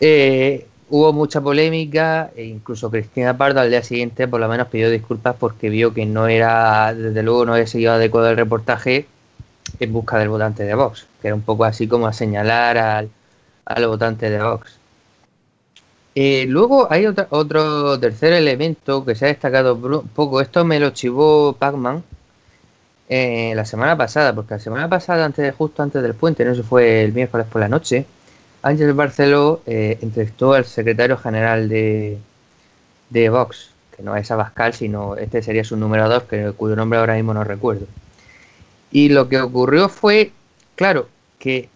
Eh, hubo mucha polémica e incluso Cristina Pardo al día siguiente por lo menos pidió disculpas porque vio que no era, desde luego no había seguido adecuado el reportaje en busca del votante de Vox, que era un poco así como a señalar al, al votante de Vox. Eh, luego hay otro tercer elemento que se ha destacado poco, esto me lo chivó Pacman, eh, la semana pasada, porque la semana pasada, antes justo antes del puente, no sé, fue el miércoles por la noche, Ángel Barceló eh, entrevistó al secretario general de, de Vox, que no es Abascal, sino este sería su número 2, que, cuyo nombre ahora mismo no recuerdo. Y lo que ocurrió fue, claro, que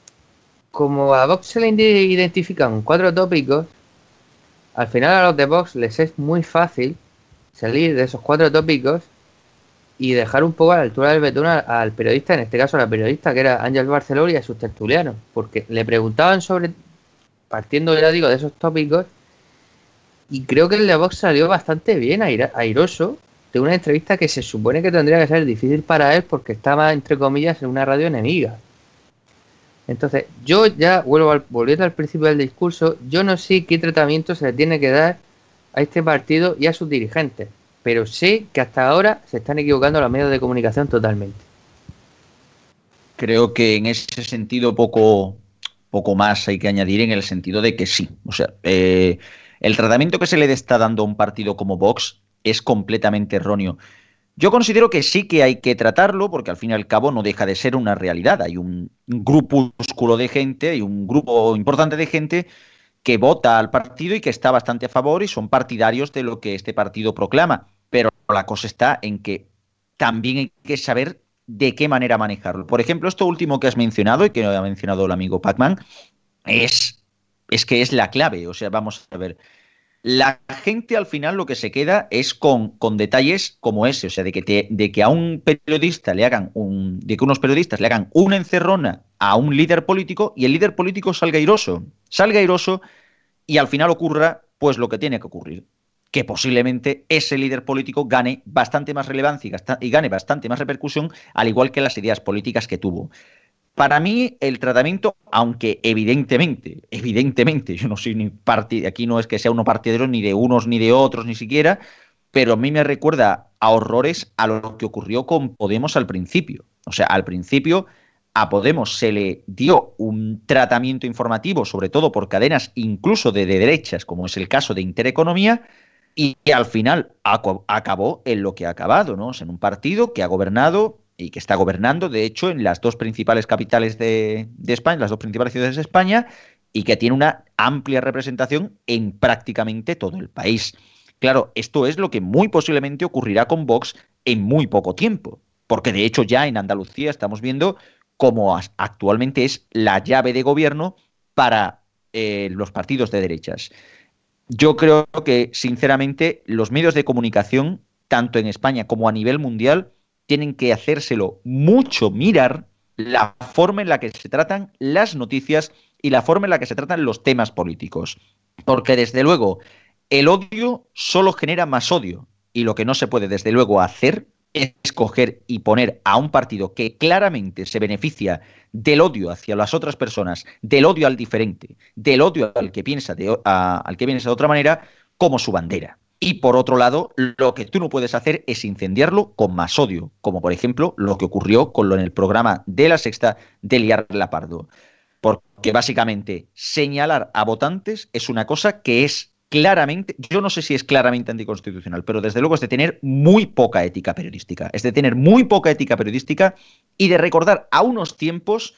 como a Vox se le identifican cuatro tópicos, al final a los de Vox les es muy fácil salir de esos cuatro tópicos y dejar un poco a la altura del betún al, periodista, en este caso a la periodista que era Ángel Barceló y a sus tertulianos, porque le preguntaban sobre, partiendo ya digo de esos tópicos, y creo que el de Vox salió bastante bien, airoso, de una entrevista que se supone que tendría que ser difícil para él porque estaba, entre comillas, en una radio enemiga. Entonces, yo ya vuelvo al, volviendo al principio del discurso, yo no sé qué tratamiento se le tiene que dar a este partido y a sus dirigentes pero sé que hasta ahora se están equivocando los medios de comunicación totalmente. Creo que en ese sentido poco, poco más hay que añadir en el sentido de que sí. O sea, eh, el tratamiento que se le está dando a un partido como Vox es completamente erróneo. Yo considero que sí que hay que tratarlo, porque al fin y al cabo no deja de ser una realidad. Hay un, grupúsculo de gente, y un grupo importante de gente que vota al partido y que está bastante a favor y son partidarios de lo que este partido proclama pero la cosa está en que también hay que saber de qué manera manejarlo. Por ejemplo, esto último que has mencionado y que ha mencionado el amigo Pacman es, es que es la clave. O sea, vamos a ver. La gente al final lo que se queda es con, con detalles como ese, o sea, de que, de que a un periodista le hagan un, de que unos periodistas le hagan una encerrona a un líder político y el líder político salga airoso, salga airoso y al final ocurra pues lo que tiene que ocurrir, que posiblemente ese líder político gane bastante más relevancia y gane bastante más repercusión, al igual que las ideas políticas que tuvo. Para mí, el tratamiento, aunque evidentemente, evidentemente, yo no soy ni partido, aquí no es que sea uno partidero ni de unos ni de otros ni siquiera, pero a mí me recuerda a horrores a lo que ocurrió con Podemos al principio. O sea, al principio a Podemos se le dio un tratamiento informativo, sobre todo por cadenas incluso de derechas, como es el caso de Intereconomía, y al final acabó en lo que ha acabado, ¿no? en un partido que ha gobernado y que está gobernando, de hecho, en las dos principales capitales de, España, las dos principales ciudades de España, y que tiene una amplia representación en prácticamente todo el país. Claro, esto es lo que muy posiblemente ocurrirá con Vox en muy poco tiempo, porque de hecho ya en Andalucía estamos viendo cómo actualmente es la llave de gobierno para eh, los partidos de derechas yo creo que, sinceramente, los medios de comunicación, tanto en España como a nivel mundial, tienen que hacérselo mucho mirar la forma en la que se tratan las noticias y la forma en la que se tratan los temas políticos. Porque, desde luego, el odio solo genera más odio. Y lo que no se puede, desde luego, hacer escoger y poner a un partido que claramente se beneficia del odio hacia las otras personas, del odio al diferente, del odio al que piensa de, al que piensa de otra manera, como su bandera. Y por otro lado, lo que tú no puedes hacer es incendiarlo con más odio, como por ejemplo lo que ocurrió con lo en el programa de la sexta de Liar Lapardo. Porque básicamente señalar a votantes es una cosa que es claramente, yo no sé si es claramente anticonstitucional, pero desde luego es de tener muy poca ética periodística. Es de tener muy poca ética periodística y de recordar a unos tiempos,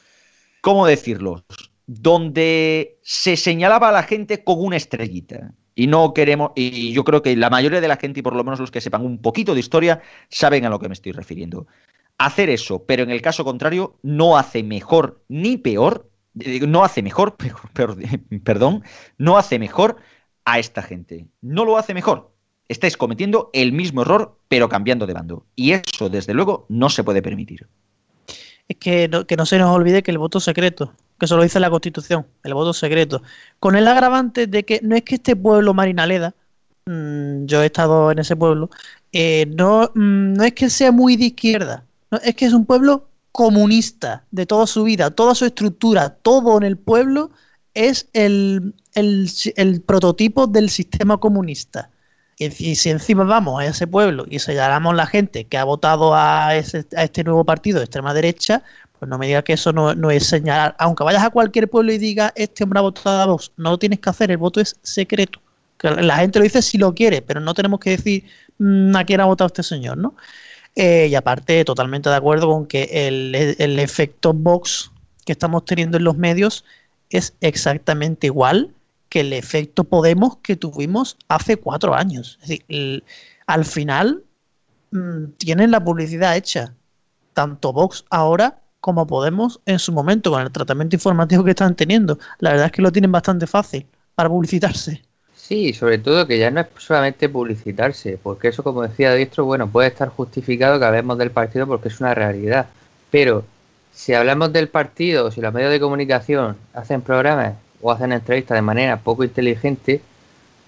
¿cómo decirlo? Donde se señalaba a la gente con una estrellita. Y no queremos, y yo creo que la mayoría de la gente, y por lo menos los que sepan un poquito de historia, saben a lo que me estoy refiriendo. Hacer eso, pero en el caso contrario, no hace mejor ni peor, eh, no hace mejor, perdón, no hace mejor a esta gente. No lo hace mejor. Estáis cometiendo el mismo error, pero cambiando de bando. Y eso, desde luego, no se puede permitir. Es que no, se nos olvide que el voto secreto que eso lo dice la Constitución, el voto secreto, con el agravante de que no es que este pueblo Marinaleda, mmm, yo he estado en ese pueblo, eh, no, mmm, no es que sea muy de izquierda, es que es un pueblo comunista de toda su vida, toda su estructura, todo en el pueblo es el, el, prototipo del sistema comunista. Y, si encima vamos a ese pueblo y señalamos la gente que ha votado a, ese, a este nuevo partido de extrema derecha, pues no me diga que eso no, es señalar. Aunque vayas a cualquier pueblo y diga este hombre ha votado a Vox, no lo tienes que hacer, el voto es secreto. La gente lo dice si lo quiere, pero no tenemos que decir mm, a quién ha votado este señor, ¿no? Eh, y aparte, totalmente de acuerdo con que el, el efecto Vox que estamos teniendo en los medios es exactamente igual que el efecto Podemos que tuvimos hace cuatro años. Es decir, al final mm, tienen la publicidad hecha, tanto Vox ahora como Podemos en su momento con el tratamiento informativo que están teniendo. La verdad es que lo tienen bastante fácil para publicitarse. Sí, sobre todo que ya no es solamente publicitarse, porque eso, como decía Diestro, bueno, puede estar justificado que hablemos del partido porque es una realidad. Pero si hablamos del partido, si los medios de comunicación hacen programas o hacen entrevistas de manera poco inteligente,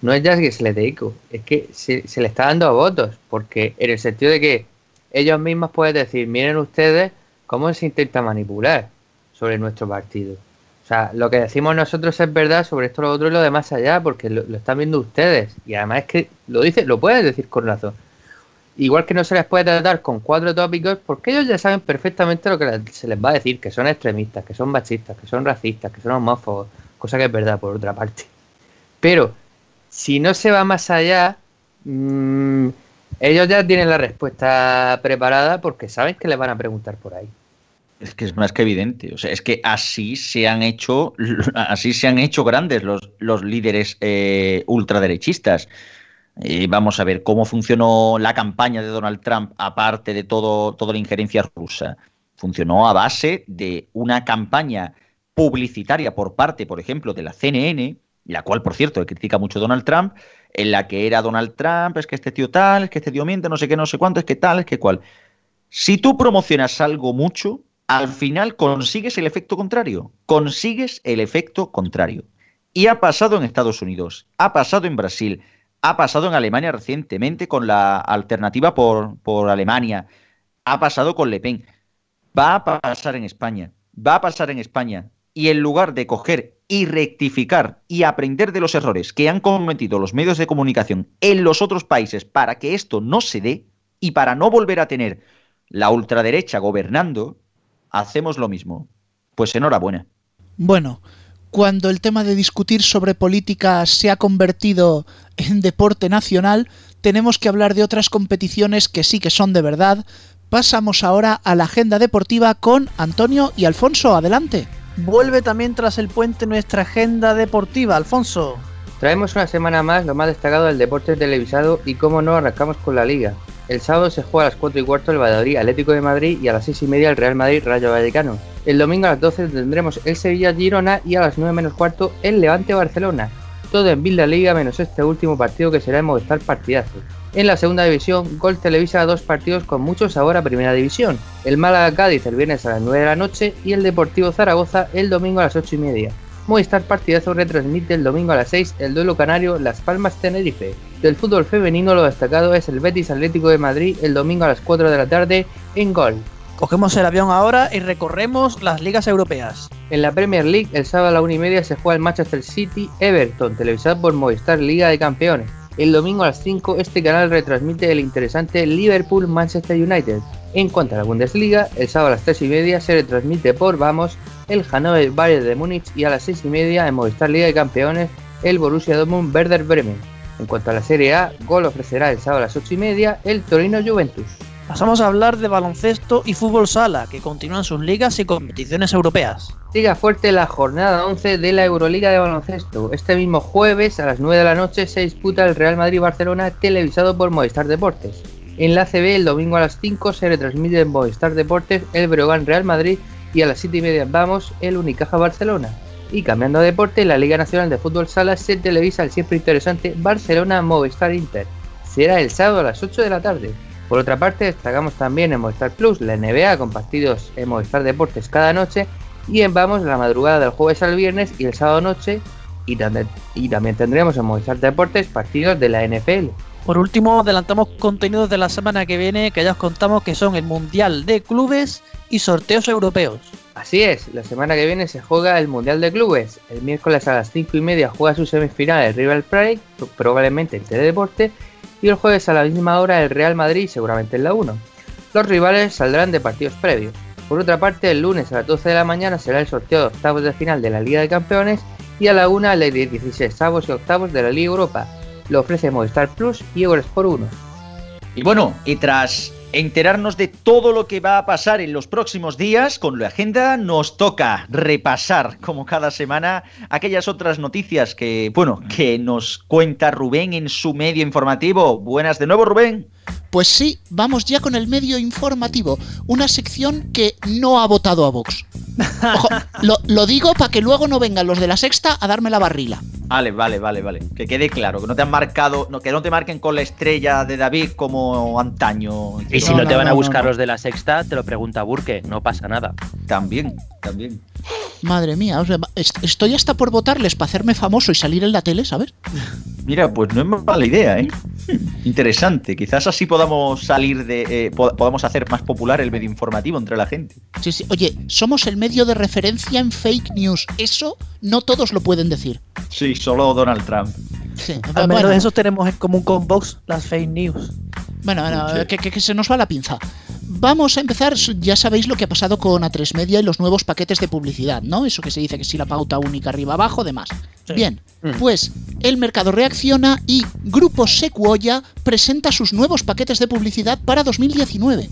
no es ya que se les dé es que se, se le está dando a votos, porque en el sentido de que ellos mismos pueden decir, miren ustedes cómo se intenta manipular sobre nuestro partido. O sea, lo que decimos nosotros es verdad sobre esto, lo otro y lo de más allá, porque lo, están viendo ustedes. Y además es que lo dice, lo pueden decir con razón. Igual que no se les puede tratar con cuatro tópicos, porque ellos ya saben perfectamente lo que se les va a decir, que son extremistas, que son machistas, que son racistas, que son homófobos, cosa que es verdad por otra parte. Pero si no se va más allá, mmm, ellos ya tienen la respuesta preparada porque saben que les van a preguntar por ahí. Es que es más que evidente. O sea, es que así se han hecho, así se han hecho grandes los, los líderes eh, ultraderechistas. Y vamos a ver cómo funcionó la campaña de Donald Trump, aparte de todo, toda la injerencia rusa. Funcionó a base de una campaña publicitaria por parte, por ejemplo, de la CNN, la cual, por cierto, critica mucho Donald Trump, en la que era Donald Trump, es que este tío tal, es que este tío miente, no sé qué, no sé cuánto, es que tal, es que cual. Si tú promocionas algo mucho, al final consigues el efecto contrario. Consigues el efecto contrario. Y ha pasado en Estados Unidos, ha pasado en Brasil, ha pasado en Alemania recientemente con la alternativa por, por Alemania, ha pasado con Le Pen, va a pasar en España, va a pasar en España. Y en lugar de coger y rectificar y aprender de los errores que han cometido los medios de comunicación en los otros países para que esto no se dé y para no volver a tener la ultraderecha gobernando, hacemos lo mismo. Pues enhorabuena. Bueno, cuando el tema de discutir sobre política se ha convertido en deporte nacional, tenemos que hablar de otras competiciones que sí que son de verdad. Pasamos ahora a la agenda deportiva con Antonio y Alfonso. Adelante. Vuelve también tras el puente nuestra agenda deportiva, Alfonso. Traemos una semana más lo más destacado del deporte televisado y cómo no arrancamos con la liga. El sábado se juega a las 4 y cuarto el Valladolid Atlético de Madrid y a las 6 y media el Real Madrid Rayo Vallecano. El domingo a las 12 tendremos el Sevilla Girona y a las 9 menos cuarto el Levante Barcelona. Todo en Villa Liga menos este último partido que será en Movistar Partidazo. En la segunda división, Gol televisa dos partidos con mucho sabor a primera división. El Málaga Cádiz el viernes a las 9 de la noche y el Deportivo Zaragoza el domingo a las 8 y media. Movistar Partidazo retransmite el domingo a las 6 el duelo canario Las Palmas Tenerife. Del fútbol femenino lo destacado es el Betis Atlético de Madrid el domingo a las 4 de la tarde en Gol. Cogemos el avión ahora y recorremos las ligas europeas. En la Premier League, el sábado a la 1 y media se juega el Manchester City Everton, televisado por Movistar Liga de Campeones. El domingo a las 5 este canal retransmite el interesante Liverpool Manchester United. En cuanto a la Bundesliga, el sábado a las 3 y media se retransmite por Vamos el Hannover Bayern de Múnich y a las 6 y media en Movistar Liga de Campeones el Borussia Dortmund Werder Bremen. En cuanto a la Serie A, Gol ofrecerá el sábado a las 8 y media el Torino Juventus. Pasamos a hablar de baloncesto y fútbol sala, que continúan sus ligas y competiciones europeas. Siga fuerte la jornada 11 de la Euroliga de baloncesto. Este mismo jueves a las 9 de la noche se disputa el Real Madrid-Barcelona televisado por Movistar Deportes. En la CB el domingo a las 5 se retransmite en Movistar Deportes el Breogán Real Madrid y a las 7 y media vamos el Unicaja Barcelona. Y cambiando de deporte, la Liga Nacional de Fútbol Sala se televisa el siempre interesante Barcelona Movistar Inter. Será el sábado a las 8 de la tarde. Por otra parte, destacamos también en Movistar Plus la NBA con partidos en Movistar Deportes cada noche y en Vamos la madrugada del jueves al viernes y el sábado noche y también, y también tendremos en Movistar Deportes partidos de la NFL. Por último, adelantamos contenidos de la semana que viene que ya os contamos que son el Mundial de Clubes y sorteos europeos. Así es, la semana que viene se juega el Mundial de Clubes. El miércoles a las 5 y media juega su semifinal el River Plate, probablemente en Teledeporte, y el jueves a la misma hora el Real Madrid, seguramente en la 1. Los rivales saldrán de partidos previos. Por otra parte, el lunes a las 12 de la mañana será el sorteo de octavos de final de la Liga de Campeones y a la 1 el de 16 avos y octavos de la Liga Europa. Lo ofrece Movistar Plus y Eurosport 1. Y bueno, y tras enterarnos de todo lo que va a pasar en los próximos días con la agenda, nos toca repasar, como cada semana, aquellas otras noticias que, bueno, que nos cuenta Rubén en su medio informativo. Buenas de nuevo, Rubén. Pues sí, vamos ya con el medio informativo, una sección que no ha votado a Vox. Ojo, lo, lo digo para que luego no vengan los de la sexta a darme la barrila. Vale, vale, vale, vale. Que quede claro, que no te han marcado, no, que no te marquen con la estrella de David como antaño. Y si No, te van a buscar no. los de la sexta, te lo pregunta Burke, no pasa nada. También, también. Madre mía, o sea, est- estoy hasta por votarles para hacerme famoso y salir en la tele, ¿sabes? Mira, pues no es mala idea, ¿eh? Interesante. Quizás así podamos salir de. eh, po- podamos hacer más popular el medio informativo entre la gente. Sí, sí. Oye, somos el medio de referencia en fake news. Eso no todos lo pueden decir. Sí, solo Donald Trump. Sí. Al menos bueno, de esos tenemos en común con Vox las fake news. bueno, bueno, Sí. que, que- que se nos va la pinza. Vamos a empezar, ya sabéis lo que ha pasado con A3 Media y los nuevos paquetes de publicidad, ¿no? Eso que se dice que si la pauta única arriba abajo, demás. Sí. Bien, Mm. pues el mercado reacciona y Grupo Secuoya presenta sus nuevos paquetes de publicidad para 2019.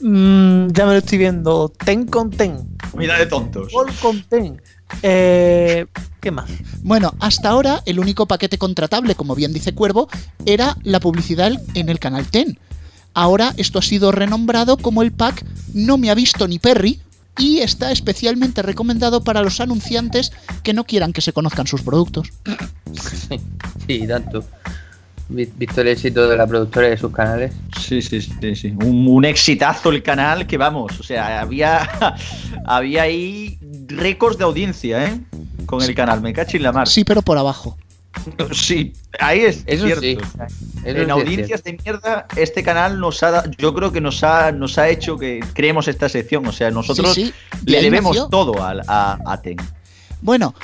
Mm, ya me lo estoy viendo. Ten con ten. Mira de tontos. Con ten. Eh, ¿Qué más? Bueno, hasta ahora el único paquete contratable, como bien dice Cuervo, era la publicidad en el canal TEN. Ahora esto ha sido renombrado como el pack No me ha visto ni Perry y está especialmente recomendado para los anunciantes que no quieran que se conozcan sus productos. Sí, tanto. Vi- Visto el éxito de la productora y de sus canales. Sí, sí, sí, sí. Un, un exitazo el canal que vamos. O sea, había, había ahí récords de audiencia, ¿eh? Con el canal. Me cacho en la mar. Sí, pero por abajo. Sí, ahí es Eso cierto. sí. Eso sí en es audiencias de mierda, este canal nos ha, da- yo creo que nos ha, nos ha hecho que creemos esta sección. O sea, nosotros Sí, sí, de le debemos nació. todo al- a, a Ten. Bueno,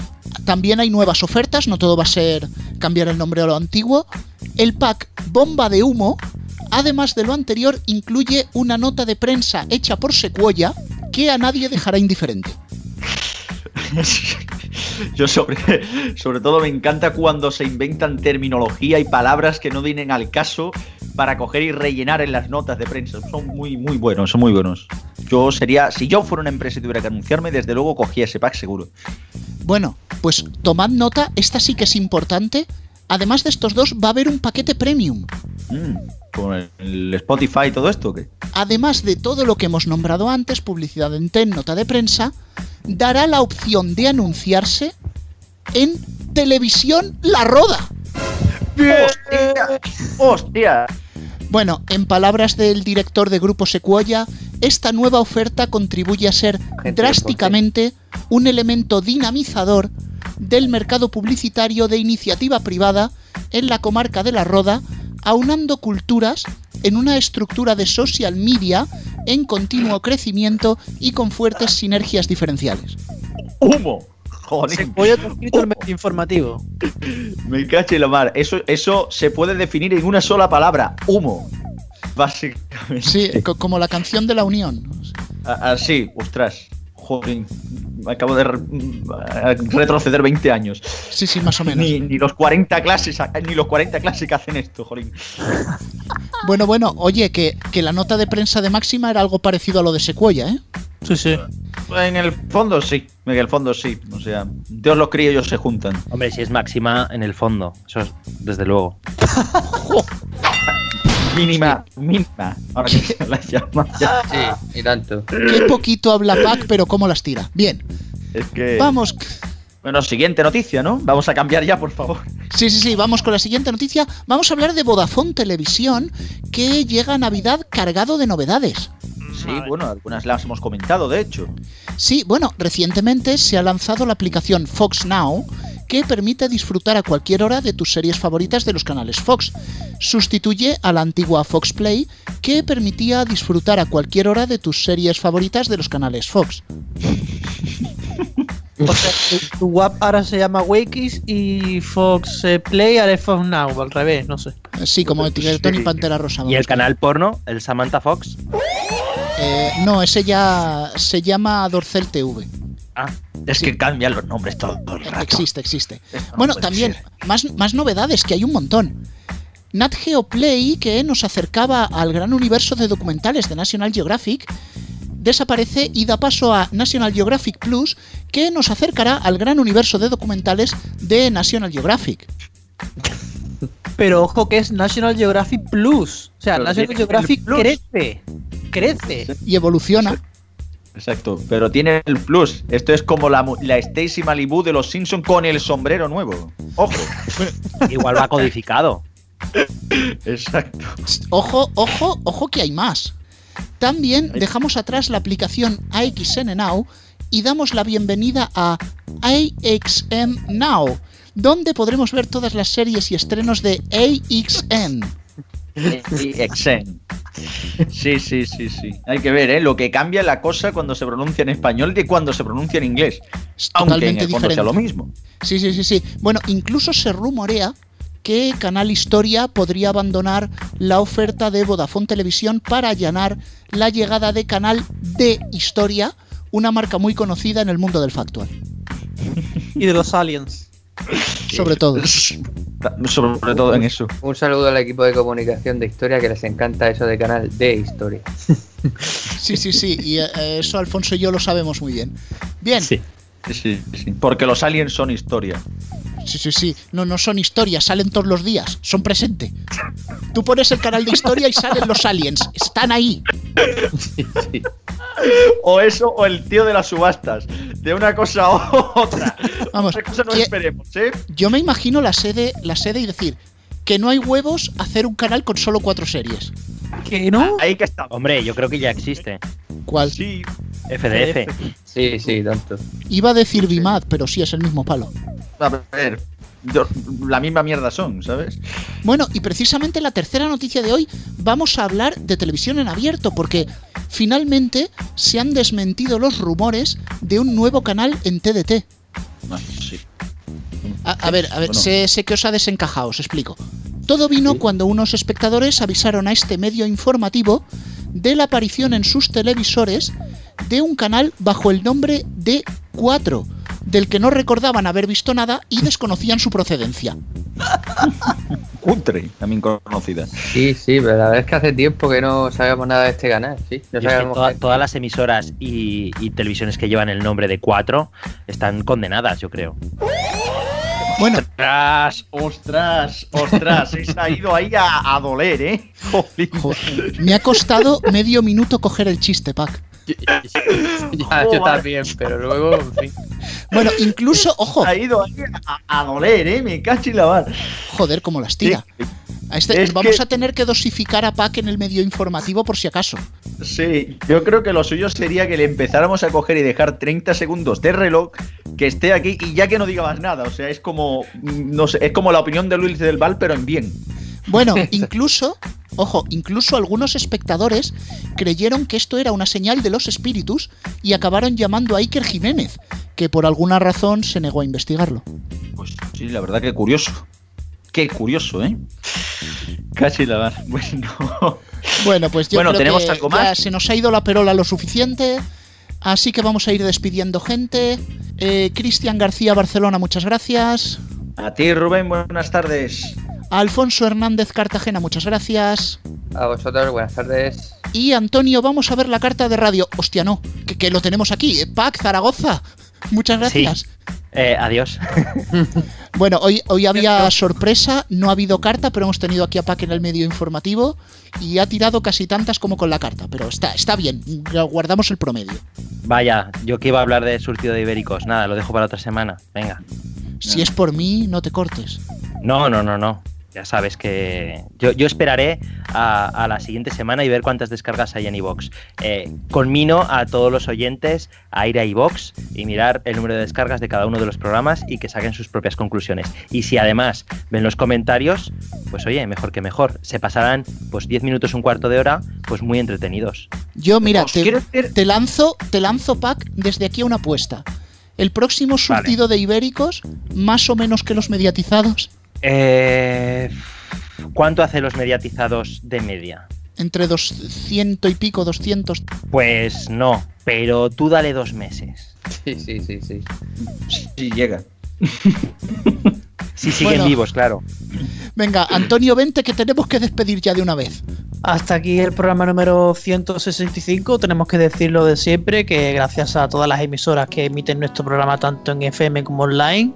también hay nuevas ofertas, no todo va a ser cambiar el nombre a lo antiguo. El pack Bomba de Humo, además de lo anterior, incluye una nota de prensa hecha por Secuoya que a nadie dejará indiferente. Yo sobre, sobre todo me encanta cuando se inventan terminología y palabras que no vienen al caso para coger y rellenar en las notas de prensa. Son muy, muy buenos, son muy buenos. Yo sería, si yo fuera una empresa y tuviera que anunciarme, desde luego cogía ese pack seguro. Bueno, pues tomad nota, esta sí que es importante. Además de estos dos, va a haber un paquete premium. Mm, con el, Spotify y todo esto, ¿o ¿qué? Además de todo lo que hemos nombrado antes, publicidad en TEN, nota de prensa, dará la opción de anunciarse en televisión La Roda. ¡Hostia! ¡Hostia! Bueno, en palabras del director de Grupo Secuoya, esta nueva oferta contribuye a ser Gente, drásticamente un elemento dinamizador del mercado publicitario de iniciativa privada en la comarca de La Roda, aunando culturas en una estructura de social media en continuo crecimiento y con fuertes sinergias diferenciales. ¡Humo! Joder. Se informativo. Me caché la mar. Eso, eso se puede definir en una sola palabra. Humo. Básicamente. Sí, co- como la canción de la Unión. Así, ostras. Joder. Acabo de re- a- retroceder 20 años. Sí, sí, más o menos. Ni, ni los 40 clases, ni los 40 clases que hacen esto, jolín. Bueno, bueno, oye, que, que la nota de prensa de Máxima era algo parecido a lo de Secuoya, ¿eh? Sí, sí. En el fondo sí, en el fondo sí. O sea, Dios los cría y ellos se juntan. Hombre, si es máxima en el fondo. Eso es desde luego. Mínima, mínima. Ahora que se la llama ya. Sí, y tanto. Qué poquito habla Pac, pero cómo las tira. Bien, Es que. vamos. Bueno, siguiente noticia, ¿no? Vamos a cambiar ya, por favor. Sí, sí, sí, vamos con la siguiente noticia. Vamos a hablar de Vodafone Televisión, que llega a Navidad cargado de novedades. Sí, bueno, algunas las hemos comentado, de hecho. Sí, bueno, recientemente se ha lanzado la aplicación Fox Now, que permite disfrutar a cualquier hora de tus series favoritas de los canales Fox. Sustituye a la antigua Fox Play, que permitía disfrutar a cualquier hora de tus series favoritas de los canales Fox. O sea, tu, tu WAP ahora se llama Wakis y Fox eh, Play ahora es Fox Now, o al revés, no sé. Sí, como el Tigretón y Pantera Rosa. Y el canal porno, el Samantha Fox. Eh, no, ese ya se llama Dorcel TV. Ah, Es que cambian los nombres todo el rato. Existe, existe. Esto Bueno, también, ser. más, más novedades, que hay un montón. Nat Geo Play, que nos acercaba al gran universo de documentales de National Geographic, desaparece y da paso a National Geographic Plus, que nos acercará al gran universo de documentales de National Geographic. Pero ojo que es National Geographic Plus. O sea, Pero National Geographic crece. Crece. Y evoluciona. Exacto, pero tiene el plus. Esto es como la, mu- la Stacy Malibu de los Simpson con el sombrero nuevo. Ojo. igual va codificado. Exacto. Ojo, ojo, ojo que hay más. También dejamos atrás la aplicación AXN Now y damos la bienvenida a AXN Now, donde podremos ver todas las series y estrenos de AXN. Exen. Sí, sí, sí, sí. Hay que ver, ¿eh? Lo que cambia la cosa cuando se pronuncia en español de cuando se pronuncia en inglés. Es Aunque en totalmente el fondo sea diferente. lo mismo. Sí, sí, sí, sí. Bueno, incluso se rumorea que Canal Historia podría abandonar la oferta de Vodafone Televisión para allanar la llegada de Canal de Historia, una marca muy conocida en el mundo del factual, Y de los aliens. sobre todo. Sobre todo en eso. Un saludo al equipo de comunicación de historia que les encanta eso de canal de historia. Sí, sí, sí, y eh, eso Alfonso y yo lo sabemos muy bien. Bien, sí, Sí. Sí, sí. Porque los aliens son historia. sí, sí, No, no son historias, salen todos los días, son presente. Tú pones el canal de historia y salen los aliens, están ahí. O eso, o el tío de las subastas. De una cosa a otra. Vamos, Otra cosa no ¿qué- esperemos, ¿eh? Yo me imagino la sede, la sede y decir que no hay huevos hacer un canal con solo cuatro series. ¿Que no? Ahí que está. Hombre, yo creo que ya existe. ¿Cuál? Sí. FDF. Sí, sí, tonto. Iba a decir Bimad, pero sí es el mismo palo. A ver. la misma mierda son, ¿sabes? Bueno, y precisamente la tercera noticia de hoy vamos a hablar de televisión en abierto, porque finalmente se han desmentido los rumores de un nuevo canal en TDT. Ah, sí. A, a ver, a ver, Bueno. sé, sé que os ha desencajado, os explico. Todo vino cuando unos espectadores avisaron a este medio informativo de la aparición en sus televisores de un canal bajo el nombre de 4, del que no recordaban haber visto nada y desconocían su procedencia. Cutre, también conocida. Sí, sí, pero la verdad es que hace tiempo que no sabemos nada de este canal, sí. No Yo es que sabemos toda- qué- todas las emisoras y, y televisiones que llevan el nombre de 4 están condenadas, yo creo. Bueno, Ostras, ostras, ostras. Se ha ido ahí a, a doler, ¿eh? Joder, me ha costado medio minuto coger el chiste, Pac. Ya, yo también, pero luego, en fin. Bueno, incluso, ojo, Se ha ido ahí a, a doler, ¿eh? Me cacho y joder, como las tira. A este- Es vamos que- a tener que dosificar a Pac en el medio informativo por si acaso. Sí, yo creo que lo suyo sería que le empezáramos a coger y dejar 30 segundos de reloj, que esté aquí y ya que no diga más nada. O sea, es como, no sé, es como la opinión de Luis del Val, pero en bien. Bueno, incluso, ojo, incluso algunos espectadores creyeron que esto era una señal de los espíritus y acabaron llamando a Iker Jiménez, que por alguna razón se negó a investigarlo. Pues sí, la verdad que curioso. Qué curioso, ¿eh? Casi la. Bueno. Bueno, pues yo Bueno, creo ¿tenemos que algo ya más? se nos ha ido la perola lo suficiente. Así que vamos a ir despidiendo gente. Eh, Cristian García Barcelona, muchas gracias. A ti, Rubén, buenas tardes. Alfonso Hernández Cartagena, muchas gracias. A vosotros, buenas tardes. Y Antonio, vamos a ver la carta de radio. Hostia, no, que, que lo tenemos aquí. eh, Pac Zaragoza. Muchas gracias. Eh, adiós. Bueno, hoy, hoy había sorpresa, no ha habido carta, pero hemos tenido aquí a Pac en el medio informativo y ha tirado casi tantas como con la carta. Pero está, está bien, guardamos el promedio. Vaya, yo que iba a hablar de surtido de ibéricos. Nada, lo dejo para otra semana. Venga. Si es por mí, no te cortes. No, no, no, no. Ya sabes que yo, yo esperaré a, a la siguiente semana y ver cuántas descargas hay en iVox. Eh, conmino a todos los oyentes a ir a iVox y mirar el número de descargas de cada uno de los programas y que saquen sus propias conclusiones. Y si además ven los comentarios, pues oye, mejor que mejor. Se pasarán pues 10 minutos, un cuarto de hora, pues muy entretenidos. Yo, mira, te, decir- te lanzo, te lanzo, Pac, desde aquí a una apuesta. El próximo surtido de ibéricos, más o menos que los mediatizados, Eh, ¿Cuánto hace los mediatizados de media? entre 200 y pico, 200. Pues no, pero tú dale dos meses. Sí, sí, sí, sí. Sí, llega. Si siguen Bueno. vivos, claro. Venga, Antonio, vente que tenemos que despedir ya de una vez. Hasta aquí el programa número 165. Tenemos que decirlo de siempre, que gracias a todas las emisoras que emiten nuestro programa tanto en FM como online.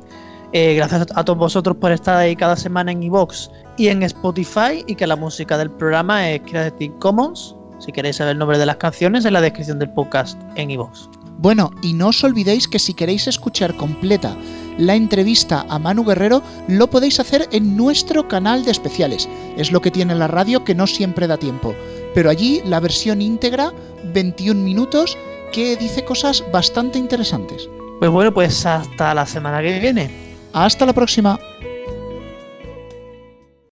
Eh, gracias a todos vosotros por estar ahí cada semana en iVoox y en Spotify y que la música del programa es Creative Commons. Si queréis saber el nombre de las canciones, en la descripción del podcast en iVoox. Bueno, y no os olvidéis que si queréis escuchar completa la entrevista a Manu Guerrero, lo podéis hacer en nuestro canal de especiales. Es lo que tiene la radio que no siempre da tiempo. Pero allí la versión íntegra, 21 minutos, que dice cosas bastante interesantes. Pues bueno, pues hasta la semana que viene. Hasta la próxima.